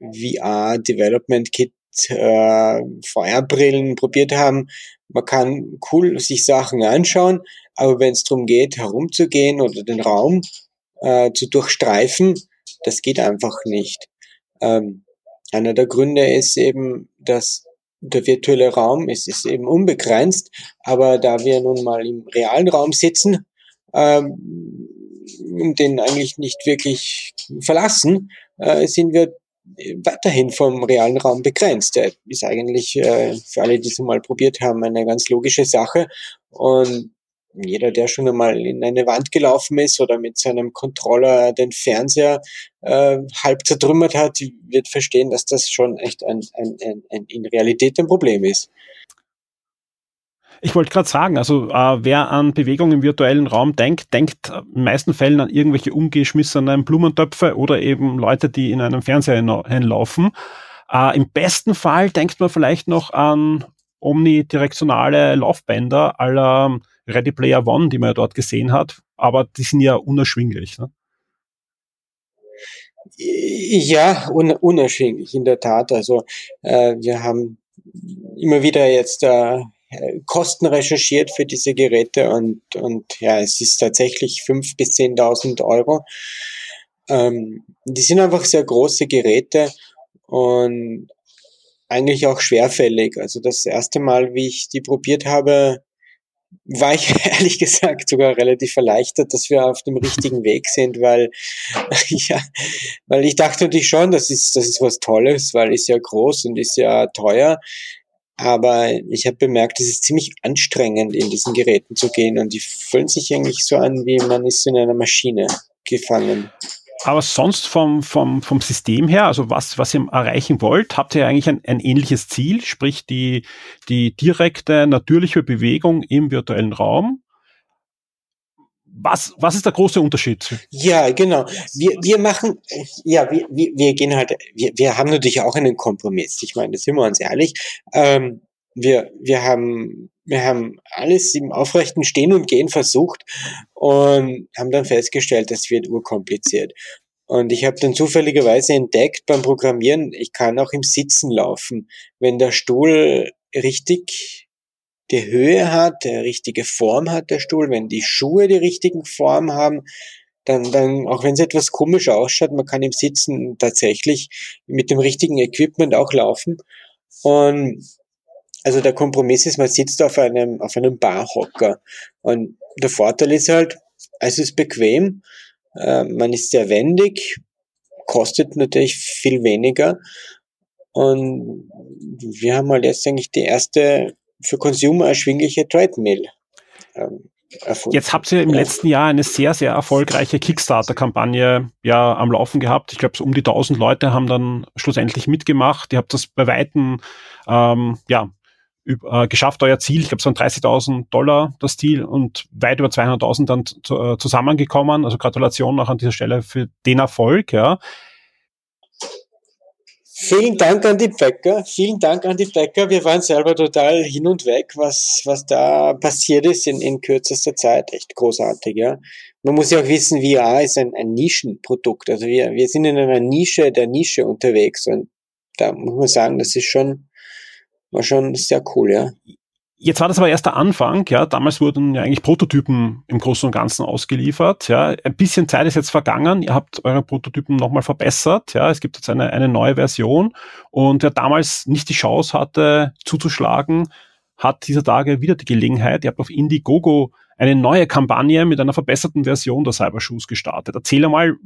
VR Development Kit äh, VR-Brillen probiert haben. Man kann cool sich Sachen anschauen, aber wenn es darum geht, herumzugehen oder den Raum äh, zu durchstreifen, das geht einfach nicht. Ähm, einer der Gründe ist eben, dass der virtuelle Raum ist, ist eben unbegrenzt, aber da wir nun mal im realen Raum sitzen ähm, und den eigentlich nicht wirklich verlassen, äh, sind wir weiterhin vom realen Raum begrenzt. Der ist eigentlich äh, für alle, die es mal probiert haben, eine ganz logische Sache. Und jeder, der schon einmal in eine Wand gelaufen ist oder mit seinem Controller den Fernseher äh, halb zertrümmert hat, wird verstehen, dass das schon echt ein, ein, ein, ein in Realität ein Problem ist. Ich wollte gerade sagen, also äh, wer an Bewegung im virtuellen Raum denkt, denkt in meisten Fällen an irgendwelche umgeschmissenen Blumentöpfe oder eben Leute, die in einem Fernseher hinlaufen. Äh, Im besten Fall denkt man vielleicht noch an omnidirektionale Laufbänder aller Ready Player One, die man ja dort gesehen hat, aber die sind ja unerschwinglich. Ne? Ja, un unerschwinglich, in der Tat. Also äh, wir haben immer wieder jetzt äh, Kosten recherchiert für diese Geräte und, und ja, es ist tatsächlich fünf bis zehntausend Euro. Ähm, die sind einfach sehr große Geräte und eigentlich auch schwerfällig. Also das erste Mal, wie ich die probiert habe, war ich ehrlich gesagt sogar relativ erleichtert, dass wir auf dem richtigen Weg sind, weil ja, weil ich dachte natürlich schon, das ist das ist was Tolles, weil ist ja groß und ist ja teuer. Aber ich habe bemerkt, es ist ziemlich anstrengend, in diesen Geräten zu gehen und die fühlen sich eigentlich so an, wie man ist in einer Maschine gefangen. Aber sonst vom, vom, vom System her, also was, was ihr erreichen wollt, habt ihr eigentlich ein, ein ähnliches Ziel, sprich die, die direkte, natürliche Bewegung im virtuellen Raum. Was, was ist der große Unterschied? Ja, genau. Wir, wir machen, ja, wir, wir, gehen halt, wir, wir haben natürlich auch einen Kompromiss. Ich meine, das sind wir uns ehrlich. Ähm, wir, wir haben, wir haben alles im aufrechten Stehen und Gehen versucht und haben dann festgestellt, das wird urkompliziert. Und ich habe dann zufälligerweise entdeckt beim Programmieren, ich kann auch im Sitzen laufen. Wenn der Stuhl richtig die Höhe hat, der richtige Form hat der Stuhl, wenn die Schuhe die richtigen Form haben, dann, dann, auch wenn es etwas komisch ausschaut, man kann im Sitzen tatsächlich mit dem richtigen Equipment auch laufen. Und also der Kompromiss ist, man sitzt auf einem, auf einem Barhocker. Und der Vorteil ist halt, es ist bequem, äh, man ist sehr wendig, kostet natürlich viel weniger. Und wir haben halt jetzt eigentlich die erste für Consumer erschwingliche Treadmill ähm, erfunden. Jetzt habt ihr im letzten Jahr eine sehr, sehr erfolgreiche Kickstarter-Kampagne ja am Laufen gehabt. Ich glaube, so um die 1000 Leute haben dann schlussendlich mitgemacht. Ihr habt das bei Weitem ähm, ja, äh, geschafft, euer Ziel. Ich glaube, es waren 30.000 Dollar das Ziel und weit über 200.000 dann äh, zusammengekommen. Also Gratulation auch an dieser Stelle für den Erfolg. Ja. Vielen Dank an die Bäcker, vielen Dank an die Bäcker. Wir waren selber total hin und weg, was, was da passiert ist in, in kürzester Zeit. Echt großartig, ja. Man muss ja auch wissen, VR ist ein, ein Nischenprodukt. Also wir, wir sind in einer Nische der Nische unterwegs und da muss man sagen, das ist schon, war schon sehr cool, ja. Jetzt war das aber erst der Anfang, ja. Damals wurden ja eigentlich Prototypen im Großen und Ganzen ausgeliefert, ja. Ein bisschen Zeit ist jetzt vergangen. Ihr habt eure Prototypen nochmal verbessert, ja. Es gibt jetzt eine, eine neue Version und wer damals nicht die Chance hatte, zuzuschlagen, hat dieser Tage wieder die Gelegenheit. Ihr habt auf Indiegogo eine neue Kampagne mit einer verbesserten Version der Cybershoes gestartet. Erzähl mal,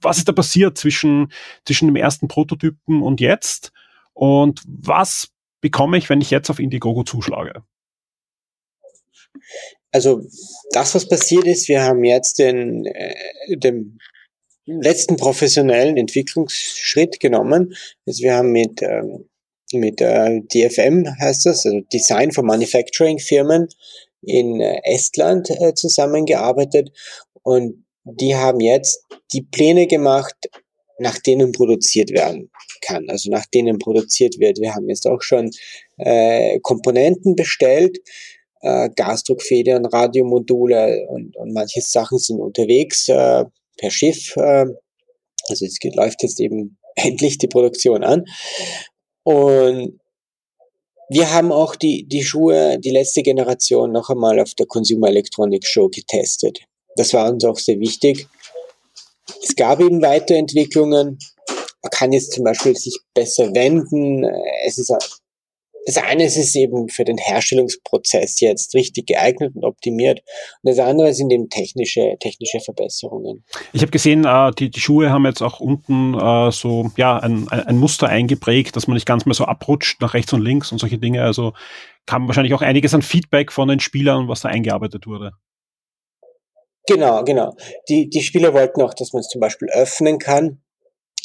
was ist da passiert zwischen, zwischen dem ersten Prototypen und jetzt? Und was bekomme ich, wenn ich jetzt auf Indiegogo zuschlage? Also das, was passiert ist, wir haben jetzt den, äh, den letzten professionellen Entwicklungsschritt genommen. Also wir haben mit, ähm, mit äh, DFM heißt das, also Design for Manufacturing Firmen in äh, Estland äh, zusammengearbeitet und die haben jetzt die Pläne gemacht, nach denen produziert werden kann, also nach denen produziert wird. Wir haben jetzt auch schon äh, Komponenten bestellt, äh, Gasdruckfedern, Radiomodule und, und manche Sachen sind unterwegs äh, per Schiff. Äh, also es geht, läuft jetzt eben endlich die Produktion an. Und wir haben auch die, die Schuhe, die letzte Generation, noch einmal auf der Consumer Electronics Show getestet. Das war uns auch sehr wichtig. Es gab eben Weiterentwicklungen. Man kann jetzt zum Beispiel sich besser wenden. Es ist das eine ist es eben für den Herstellungsprozess jetzt richtig geeignet und optimiert. Und das andere sind eben technische, technische Verbesserungen. Ich habe gesehen, äh, die, die Schuhe haben jetzt auch unten äh, so ja ein, ein Muster eingeprägt, dass man nicht ganz mehr so abrutscht nach rechts und links und solche Dinge. Also kam wahrscheinlich auch einiges an Feedback von den Spielern, was da eingearbeitet wurde. Genau, genau. Die, die Spieler wollten auch, dass man es zum Beispiel öffnen kann.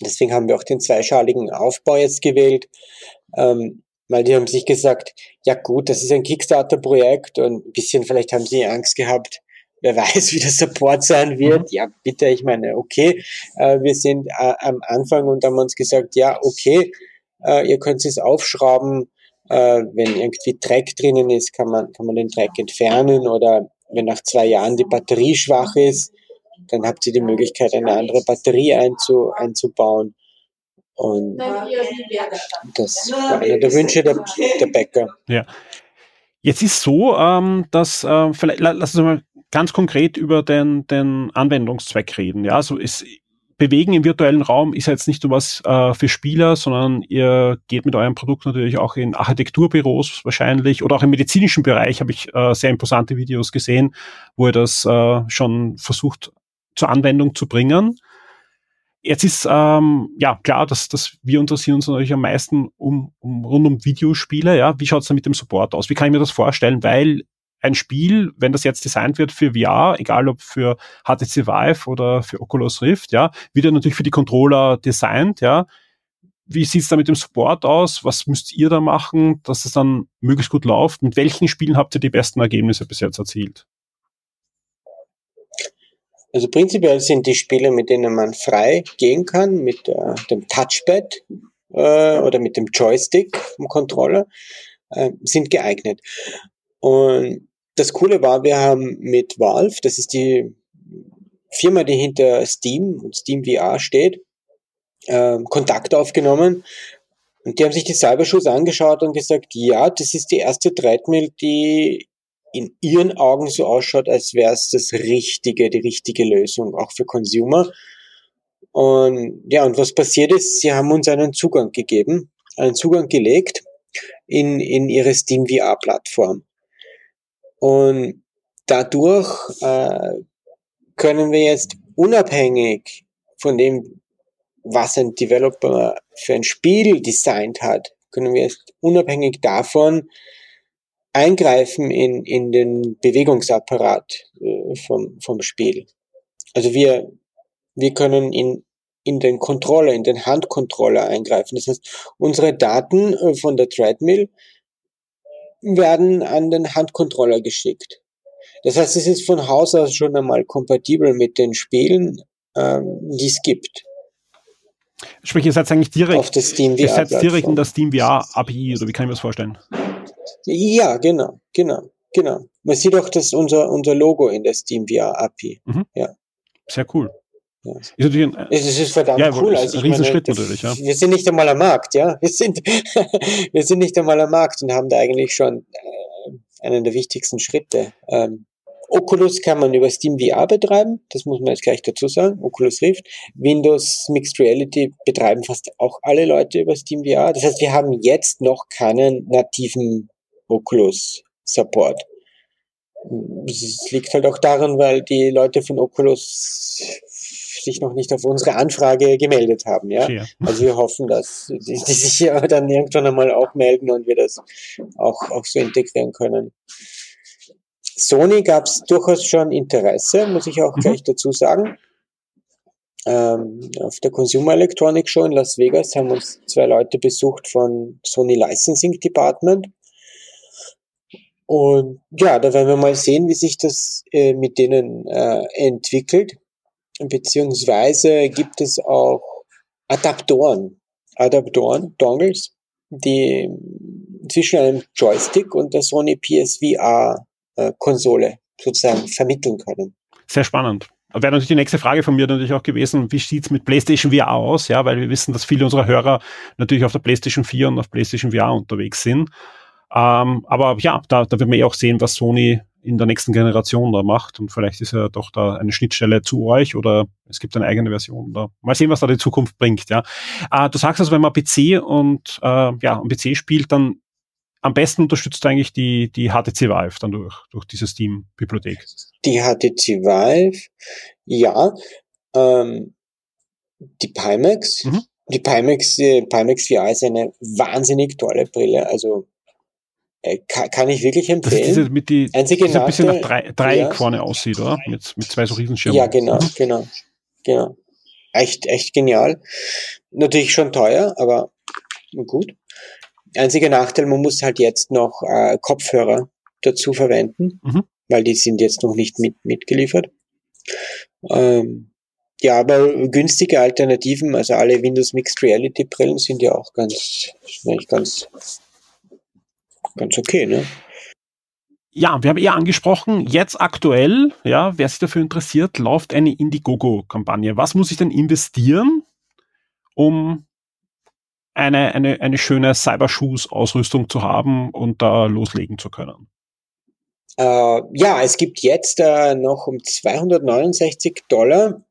Deswegen haben wir auch den zweischaligen Aufbau jetzt gewählt, ähm, weil die haben sich gesagt, ja gut, das ist ein Kickstarter-Projekt und ein bisschen vielleicht haben sie Angst gehabt, wer weiß, wie der Support sein wird. Mhm. Ja, bitte, ich meine, okay, äh, wir sind äh, am Anfang und haben uns gesagt, ja, okay, äh, ihr könnt es aufschrauben, äh, wenn irgendwie Dreck drinnen ist, kann man, kann man den Dreck entfernen oder wenn nach zwei Jahren die Batterie schwach ist, dann habt ihr die Möglichkeit, eine andere Batterie einzu, einzubauen. Und das war einer der Wünsche der, der Bäcker. Ja. Jetzt ist so, ähm, dass, äh, vielleicht, lass uns mal ganz konkret über den, den Anwendungszweck reden. Ja, so ist, Bewegen im virtuellen Raum ist jetzt nicht nur was äh, für Spieler, sondern ihr geht mit eurem Produkt natürlich auch in Architekturbüros wahrscheinlich oder auch im medizinischen Bereich habe ich äh, sehr imposante Videos gesehen, wo ihr das äh, schon versucht zur Anwendung zu bringen. Jetzt ist ähm, ja klar, dass, dass wir interessieren uns natürlich am meisten um, um rund um Videospiele. Ja, wie schaut's da mit dem Support aus? Wie kann ich mir das vorstellen? Weil ein Spiel, wenn das jetzt designt wird für VR, egal ob für HTC Vive oder für Oculus Rift, ja, wird ja natürlich für die Controller designt, ja. Wie sieht's da mit dem Support aus? Was müsst ihr da machen, dass es dann möglichst gut läuft? Mit welchen Spielen habt ihr die besten Ergebnisse bis jetzt erzielt? Also prinzipiell sind die Spiele, mit denen man frei gehen kann, mit äh, dem Touchpad äh, oder mit dem Joystick vom Controller, äh, sind geeignet. Und das Coole war, wir haben mit Valve, das ist die Firma, die hinter Steam und Steam VR steht, äh, Kontakt aufgenommen. Und die haben sich die Cybershoes angeschaut und gesagt, ja, das ist die erste Treadmill, die in ihren Augen so ausschaut, als wäre es das richtige, die richtige Lösung, auch für Consumer. Und ja, und was passiert ist, sie haben uns einen Zugang gegeben, einen Zugang gelegt in, in ihre Steam VR-Plattform. Und dadurch äh, können wir jetzt unabhängig von dem, was ein Developer für ein Spiel designt hat, können wir jetzt unabhängig davon eingreifen in, in den Bewegungsapparat äh, vom, vom Spiel. Also wir, wir können in, in den Controller, in den Handcontroller eingreifen. Das heißt, unsere Daten äh, von der Treadmill werden an den Handcontroller geschickt. Das heißt, es ist von Haus aus schon einmal kompatibel mit den Spielen, ähm, die es gibt. Sprich, ihr seid eigentlich direkt, auf das Steam ihr seid direkt in der Steam VR API, oder wie kann ich mir das vorstellen? Ja, genau, genau, genau. Man sieht auch das unser, unser Logo in der Steam VR API. Mhm. Ja. Sehr cool. Ist natürlich ein, es ist verdammt ja, cool. Also ein Riesenschritt meine, natürlich, ja. Wir sind nicht einmal am Markt, ja. Wir sind, wir sind nicht einmal am Markt und haben da eigentlich schon äh, einen der wichtigsten Schritte. Ähm, Oculus kann man über Steam VR betreiben, das muss man jetzt gleich dazu sagen, Oculus Rift. Windows Mixed Reality betreiben fast auch alle Leute über Steam VR. Das heißt, wir haben jetzt noch keinen nativen Oculus Support. Es liegt halt auch daran, weil die Leute von Oculus sich noch nicht auf unsere Anfrage gemeldet haben. Ja? ja. Also wir hoffen, dass die, die sich ja dann irgendwann einmal auch melden und wir das auch, auch so integrieren können. Sony gab es durchaus schon Interesse, muss ich auch mhm. gleich dazu sagen. Ähm, auf der Consumer Electronics Show in Las Vegas haben uns zwei Leute besucht von Sony Licensing Department. Und ja, da werden wir mal sehen, wie sich das äh, mit denen äh, entwickelt beziehungsweise gibt es auch Adaptoren, Adaptoren, Dongles, die zwischen einem Joystick und der Sony PSVR äh, sozusagen vermitteln können. Sehr spannend. Wäre natürlich die nächste Frage von mir natürlich auch gewesen, wie sieht's mit PlayStation VR aus? Ja, weil wir wissen, dass viele unserer Hörer natürlich auf der PlayStation 4 und auf PlayStation VR unterwegs sind. Ähm, aber ja, da, da wird man eh auch sehen, was Sony in der nächsten Generation da macht. Und vielleicht ist ja doch da eine Schnittstelle zu euch oder es gibt eine eigene Version. Da. Mal sehen, was da die Zukunft bringt. Ja. Äh, du sagst also, wenn man PC und äh, ja, am PC spielt, dann am besten unterstützt eigentlich die, die HTC Vive dann durch, durch diese Steam-Bibliothek. Die HTC Vive, ja. Ähm, die Pimax, mhm. die Pimax, die Pimax VR ist eine wahnsinnig tolle Brille. Also äh, kann, kann ich wirklich empfehlen. Das ist diese mit die, Einzige ein bisschen nach Dreieck ja. vorne aussieht, oder? Mit, mit zwei so Riesenschirmen. Ja, genau, mhm. genau, genau. Echt, echt genial. Natürlich schon teuer, aber gut. Einziger Nachteil, man muss halt jetzt noch äh, Kopfhörer dazu verwenden, mhm. weil die sind jetzt noch nicht mit, mitgeliefert. Ähm, ja, aber günstige Alternativen, also alle Windows Mixed Reality Brillen sind ja auch ganz, ganz ganz okay, ne? Ja, wir haben eher angesprochen, jetzt aktuell, ja, wer sich dafür interessiert, läuft eine Indiegogo-Kampagne. Was muss ich denn investieren, um eine, eine, eine schöne Cybershoes-Ausrüstung zu haben und da loslegen zu können? Äh, ja, es gibt jetzt äh, noch um 269 Dollar,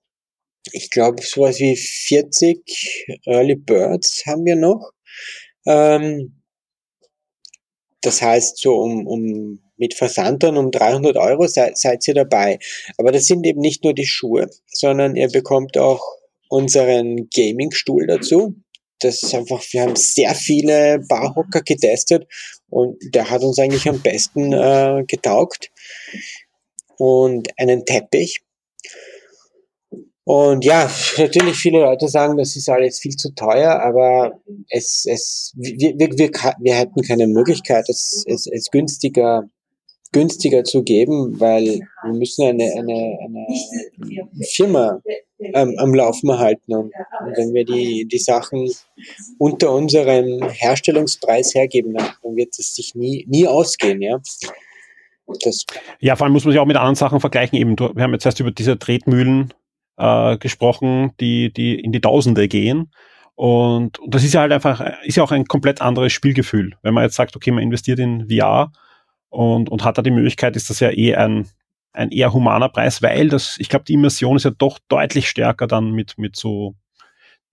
ich glaube sowas wie 40 Early Birds haben wir noch. Ähm, das heißt, so um, um mit Versand dann um 300 Euro seid, seid ihr dabei. Aber das sind eben nicht nur die Schuhe, sondern ihr bekommt auch unseren Gaming-Stuhl dazu. Das ist einfach, wir haben sehr viele Barhocker getestet und der hat uns eigentlich am besten äh, getaugt. Und einen Teppich. Und ja, natürlich viele Leute sagen, das ist alles viel zu teuer, aber es, es, wir, wir, wir, wir hätten keine Möglichkeit, es, es, es günstiger, günstiger zu geben, weil wir müssen eine, eine, eine Firma ähm, am Laufen halten. Und, und wenn wir die, die Sachen unter unserem Herstellungspreis hergeben, dann wird es sich nie, nie ausgehen, ja. Das ja, vor allem muss man sich auch mit anderen Sachen vergleichen. Eben, wir haben jetzt erst über diese Tretmühlen äh, gesprochen, die, die in die Tausende gehen. Und, und das ist ja halt einfach, ist ja auch ein komplett anderes Spielgefühl. Wenn man jetzt sagt, okay, man investiert in VR und, und hat da die Möglichkeit, ist das ja eh ein, ein eher humaner Preis, weil das, ich glaube, die Immersion ist ja doch deutlich stärker dann mit, mit so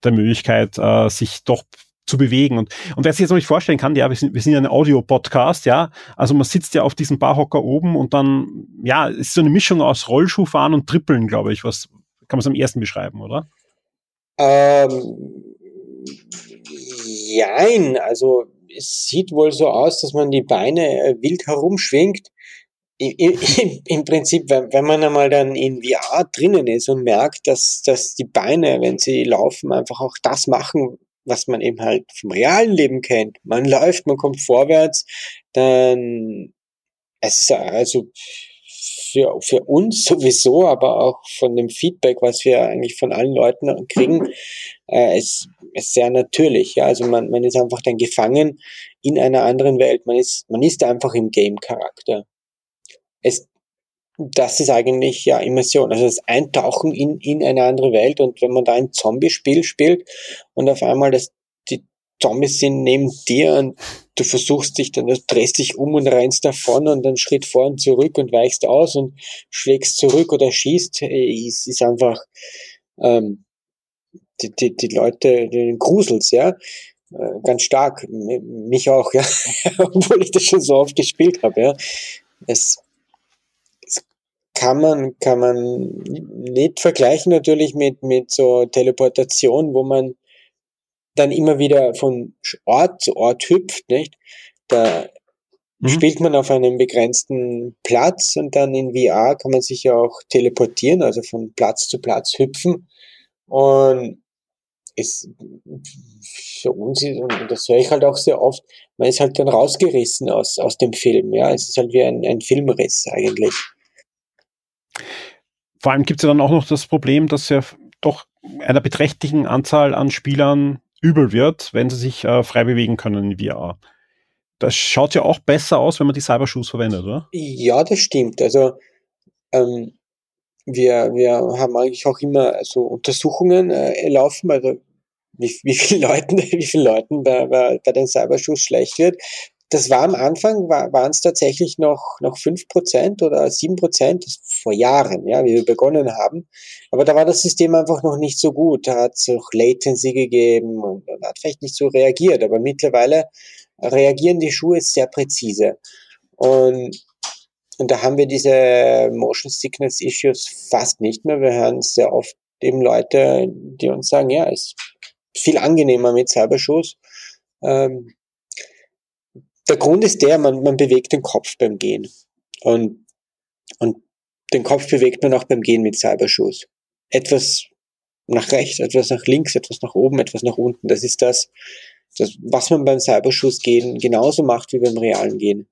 der Möglichkeit, äh, sich doch zu bewegen. Und, und wer sich jetzt noch nicht vorstellen kann, ja, wir sind, wir sind ja ein Audio-Podcast, ja, also man sitzt ja auf diesem Barhocker oben und dann, ja, ist so eine Mischung aus Rollschuhfahren und Trippeln, glaube ich, was, kann man es am ersten beschreiben, oder? Ähm, jein, also es sieht wohl so aus, dass man die Beine äh, wild herumschwingt. Im, Prinzip, wenn, wenn man einmal dann in VR drinnen ist und merkt, dass, dass die Beine, wenn sie laufen, einfach auch das machen, was man eben halt vom realen Leben kennt. Man läuft, man kommt vorwärts, dann es ist also für, für uns sowieso, aber auch von dem Feedback, was wir eigentlich von allen Leuten kriegen, äh, ist, ist sehr natürlich. Ja? Also man, man ist einfach dann gefangen in einer anderen Welt. Man ist, man ist einfach im Game-Charakter. Es, das ist eigentlich ja Immersion, also das Eintauchen in, in eine andere Welt und wenn man da ein Zombie-Spiel spielt und auf einmal das Zombies sind neben dir und du versuchst dich dann, du drehst dich um und rennst davon und dann Schritt vor und zurück und weichst aus und schlägst zurück oder schießt, es ist einfach ähm, die, die, die Leute, den Grusels, ja, äh, ganz stark, mich auch, ja, obwohl ich das schon so oft gespielt habe, ja. Es, es kann man, kann man nicht vergleichen natürlich mit, mit so Teleportation, wo man dann immer wieder von Ort zu Ort hüpft, nicht? Da mhm. spielt man auf einem begrenzten Platz und dann in VR kann man sich ja auch teleportieren, also von Platz zu Platz hüpfen. Und es für uns ist, und das höre ich halt auch sehr oft, man ist halt dann rausgerissen aus, aus dem Film, ja. Es ist halt wie ein, ein Filmriss eigentlich. Vor allem gibt es ja dann auch noch das Problem, dass ja doch einer beträchtlichen Anzahl an Spielern übel wird, wenn sie sich äh, frei bewegen können in VR. Das schaut ja auch besser aus, wenn man die Cybershoes verwendet, oder? Ja, das stimmt. Also ähm, wir, wir haben eigentlich auch immer so Untersuchungen äh, laufen, also wie, wie viele Leuten, wie viele Leuten bei, bei, bei den Cybershoes schlecht wird das war am Anfang, war, waren es tatsächlich noch, noch fünf Prozent oder sieben Prozent vor Jahren, ja, wie wir begonnen haben. Aber da war das System einfach noch nicht so gut. Da hat es auch Latency gegeben und, und hat vielleicht nicht so reagiert. Aber mittlerweile reagieren die Schuhe sehr präzise. Und, und da haben wir diese Motion Sickness Issues fast nicht mehr. Wir hören sehr oft eben Leute, die uns sagen, ja, ist viel angenehmer mit Cybershoes. Ähm, der Grund ist der, man, man bewegt den Kopf beim Gehen. Und, und den Kopf bewegt man auch beim Gehen mit Cybershoes. Etwas nach rechts, etwas nach links, etwas nach oben, etwas nach unten. Das ist das, das was man beim Cybershoes gehen genauso macht wie beim realen Gehen.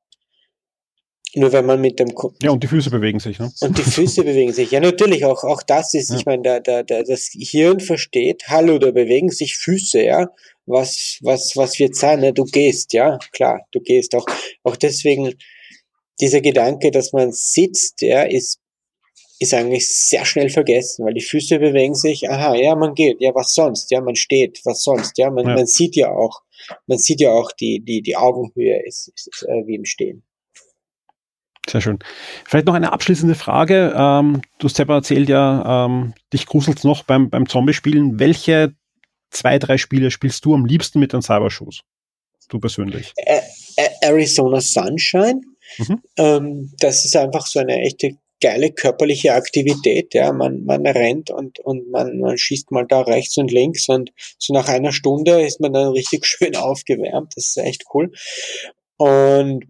Nur wenn man mit dem Ko Ja, und die Füße bewegen sich, ne? Und die Füße bewegen sich. Ja, natürlich, auch, auch das ist, ja. ich meine, da, da, da, das Hirn versteht, hallo, da bewegen sich Füße, ja was, was, was wird sein, ne? Du gehst, ja, klar, du gehst auch, auch deswegen, dieser Gedanke, dass man sitzt, ja, ist, ist eigentlich sehr schnell vergessen, weil die Füße bewegen sich, aha, ja, man geht, ja, was sonst, ja, man steht, was sonst, ja, man, Ja. man sieht ja auch, man sieht ja auch die, die, die Augenhöhe ist, ist äh, wie im Stehen. Sehr schön. Vielleicht noch eine abschließende Frage. Ähm, du hast selber erzählt ja, ähm, dich gruselt noch beim, beim Zombie-Spielen. Welche zwei, drei Spiele spielst du am liebsten mit den Cybershoes? Du persönlich. Arizona Sunshine, Mhm. ähm, das ist einfach so eine echte geile körperliche Aktivität, ja, man, man rennt und, und man, man schießt mal da rechts und links und so nach einer Stunde ist man dann richtig schön aufgewärmt, das ist echt cool. Und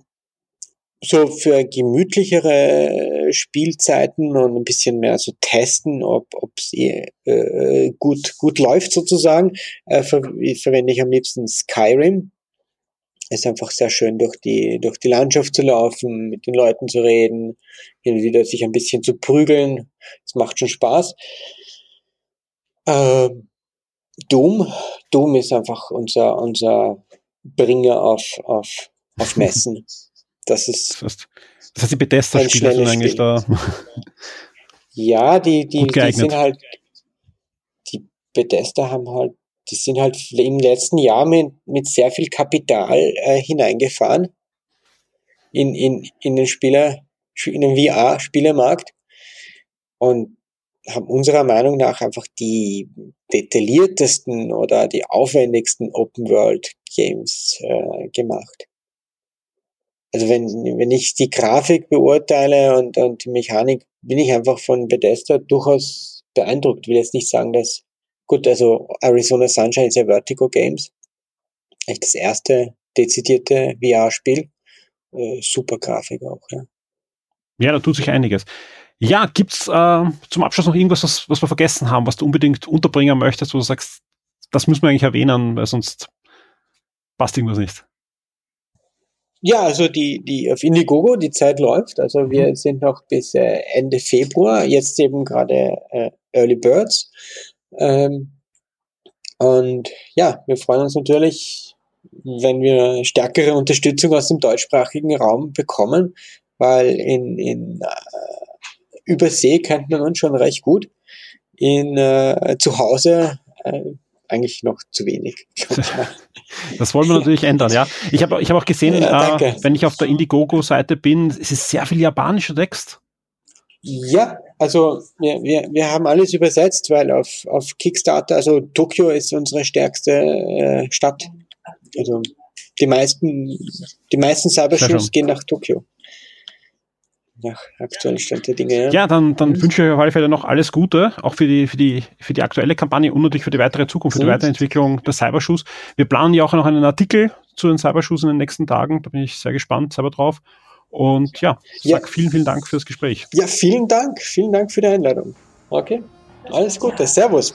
so für gemütlichere Spielzeiten und ein bisschen mehr so testen, ob es äh, gut, gut läuft sozusagen, äh, ver verwende ich am liebsten Skyrim. Es ist einfach sehr schön, durch die, durch die Landschaft zu laufen, mit den Leuten zu reden, hin und wieder sich ein bisschen zu prügeln. Es macht schon Spaß. Ähm, Doom. Doom ist einfach unser, unser Bringer auf, auf, auf Messen. Das ist, Das heißt, das heißt die Bethesda-Spiele sind eigentlich Spiel. da. ja, die, die, die sind halt, die Bethesda haben halt, die sind halt im letzten Jahr mit, mit sehr viel Kapital äh, hineingefahren in, in, in den Spieler, in den VR-Spielermarkt und haben unserer Meinung nach einfach die detailliertesten oder die aufwendigsten Open-World-Games äh, gemacht. Also wenn, wenn ich die Grafik beurteile und, und die Mechanik, bin ich einfach von Bethesda durchaus beeindruckt. Ich will jetzt nicht sagen, dass, gut, also Arizona Sunshine ist ja Vertigo Games. Echt das erste dezidierte VR-Spiel. Äh, super Grafik auch, ja. Ja, da tut sich einiges. Ja, gibt's äh, zum Abschluss noch irgendwas, was, was wir vergessen haben, was du unbedingt unterbringen möchtest, wo du sagst, das müssen wir eigentlich erwähnen, weil sonst passt irgendwas nicht. Ja, also die, die auf Indiegogo, die Zeit läuft. Also wir sind noch bis äh, Ende Februar, jetzt eben gerade äh, Early Birds. Ähm, und ja, wir freuen uns natürlich, wenn wir stärkere Unterstützung aus dem deutschsprachigen Raum bekommen, weil in, in äh, Übersee kennt man uns schon recht gut. In äh, zu Hause äh, eigentlich noch zu wenig. Das wollen wir natürlich ändern, ja. Ich habe ich hab auch gesehen, Ja, äh, wenn ich auf der Indiegogo-Seite bin, es ist sehr viel japanischer Text. Ja, also wir, wir, wir haben alles übersetzt, weil auf, auf Kickstarter, also Tokio ist unsere stärkste äh, Stadt. Also die meisten, die meisten schön. gehen nach Tokio. Nach aktuellen Stand der Dinge. Ja. Dann, dann wünsche ich euch auf alle Fälle noch alles Gute, auch für die, für die, für die aktuelle Kampagne und natürlich für die weitere Zukunft, für die Mhm. Weiterentwicklung der Cybershoes. Wir planen ja auch noch einen Artikel zu den Cybershoes in den nächsten Tagen. Da bin ich sehr gespannt selber drauf. Und ja, Ja. sag vielen, vielen Dank fürs Gespräch. ja, vielen Dank. Vielen Dank für die Einladung. Okay. Alles Gute. Servus.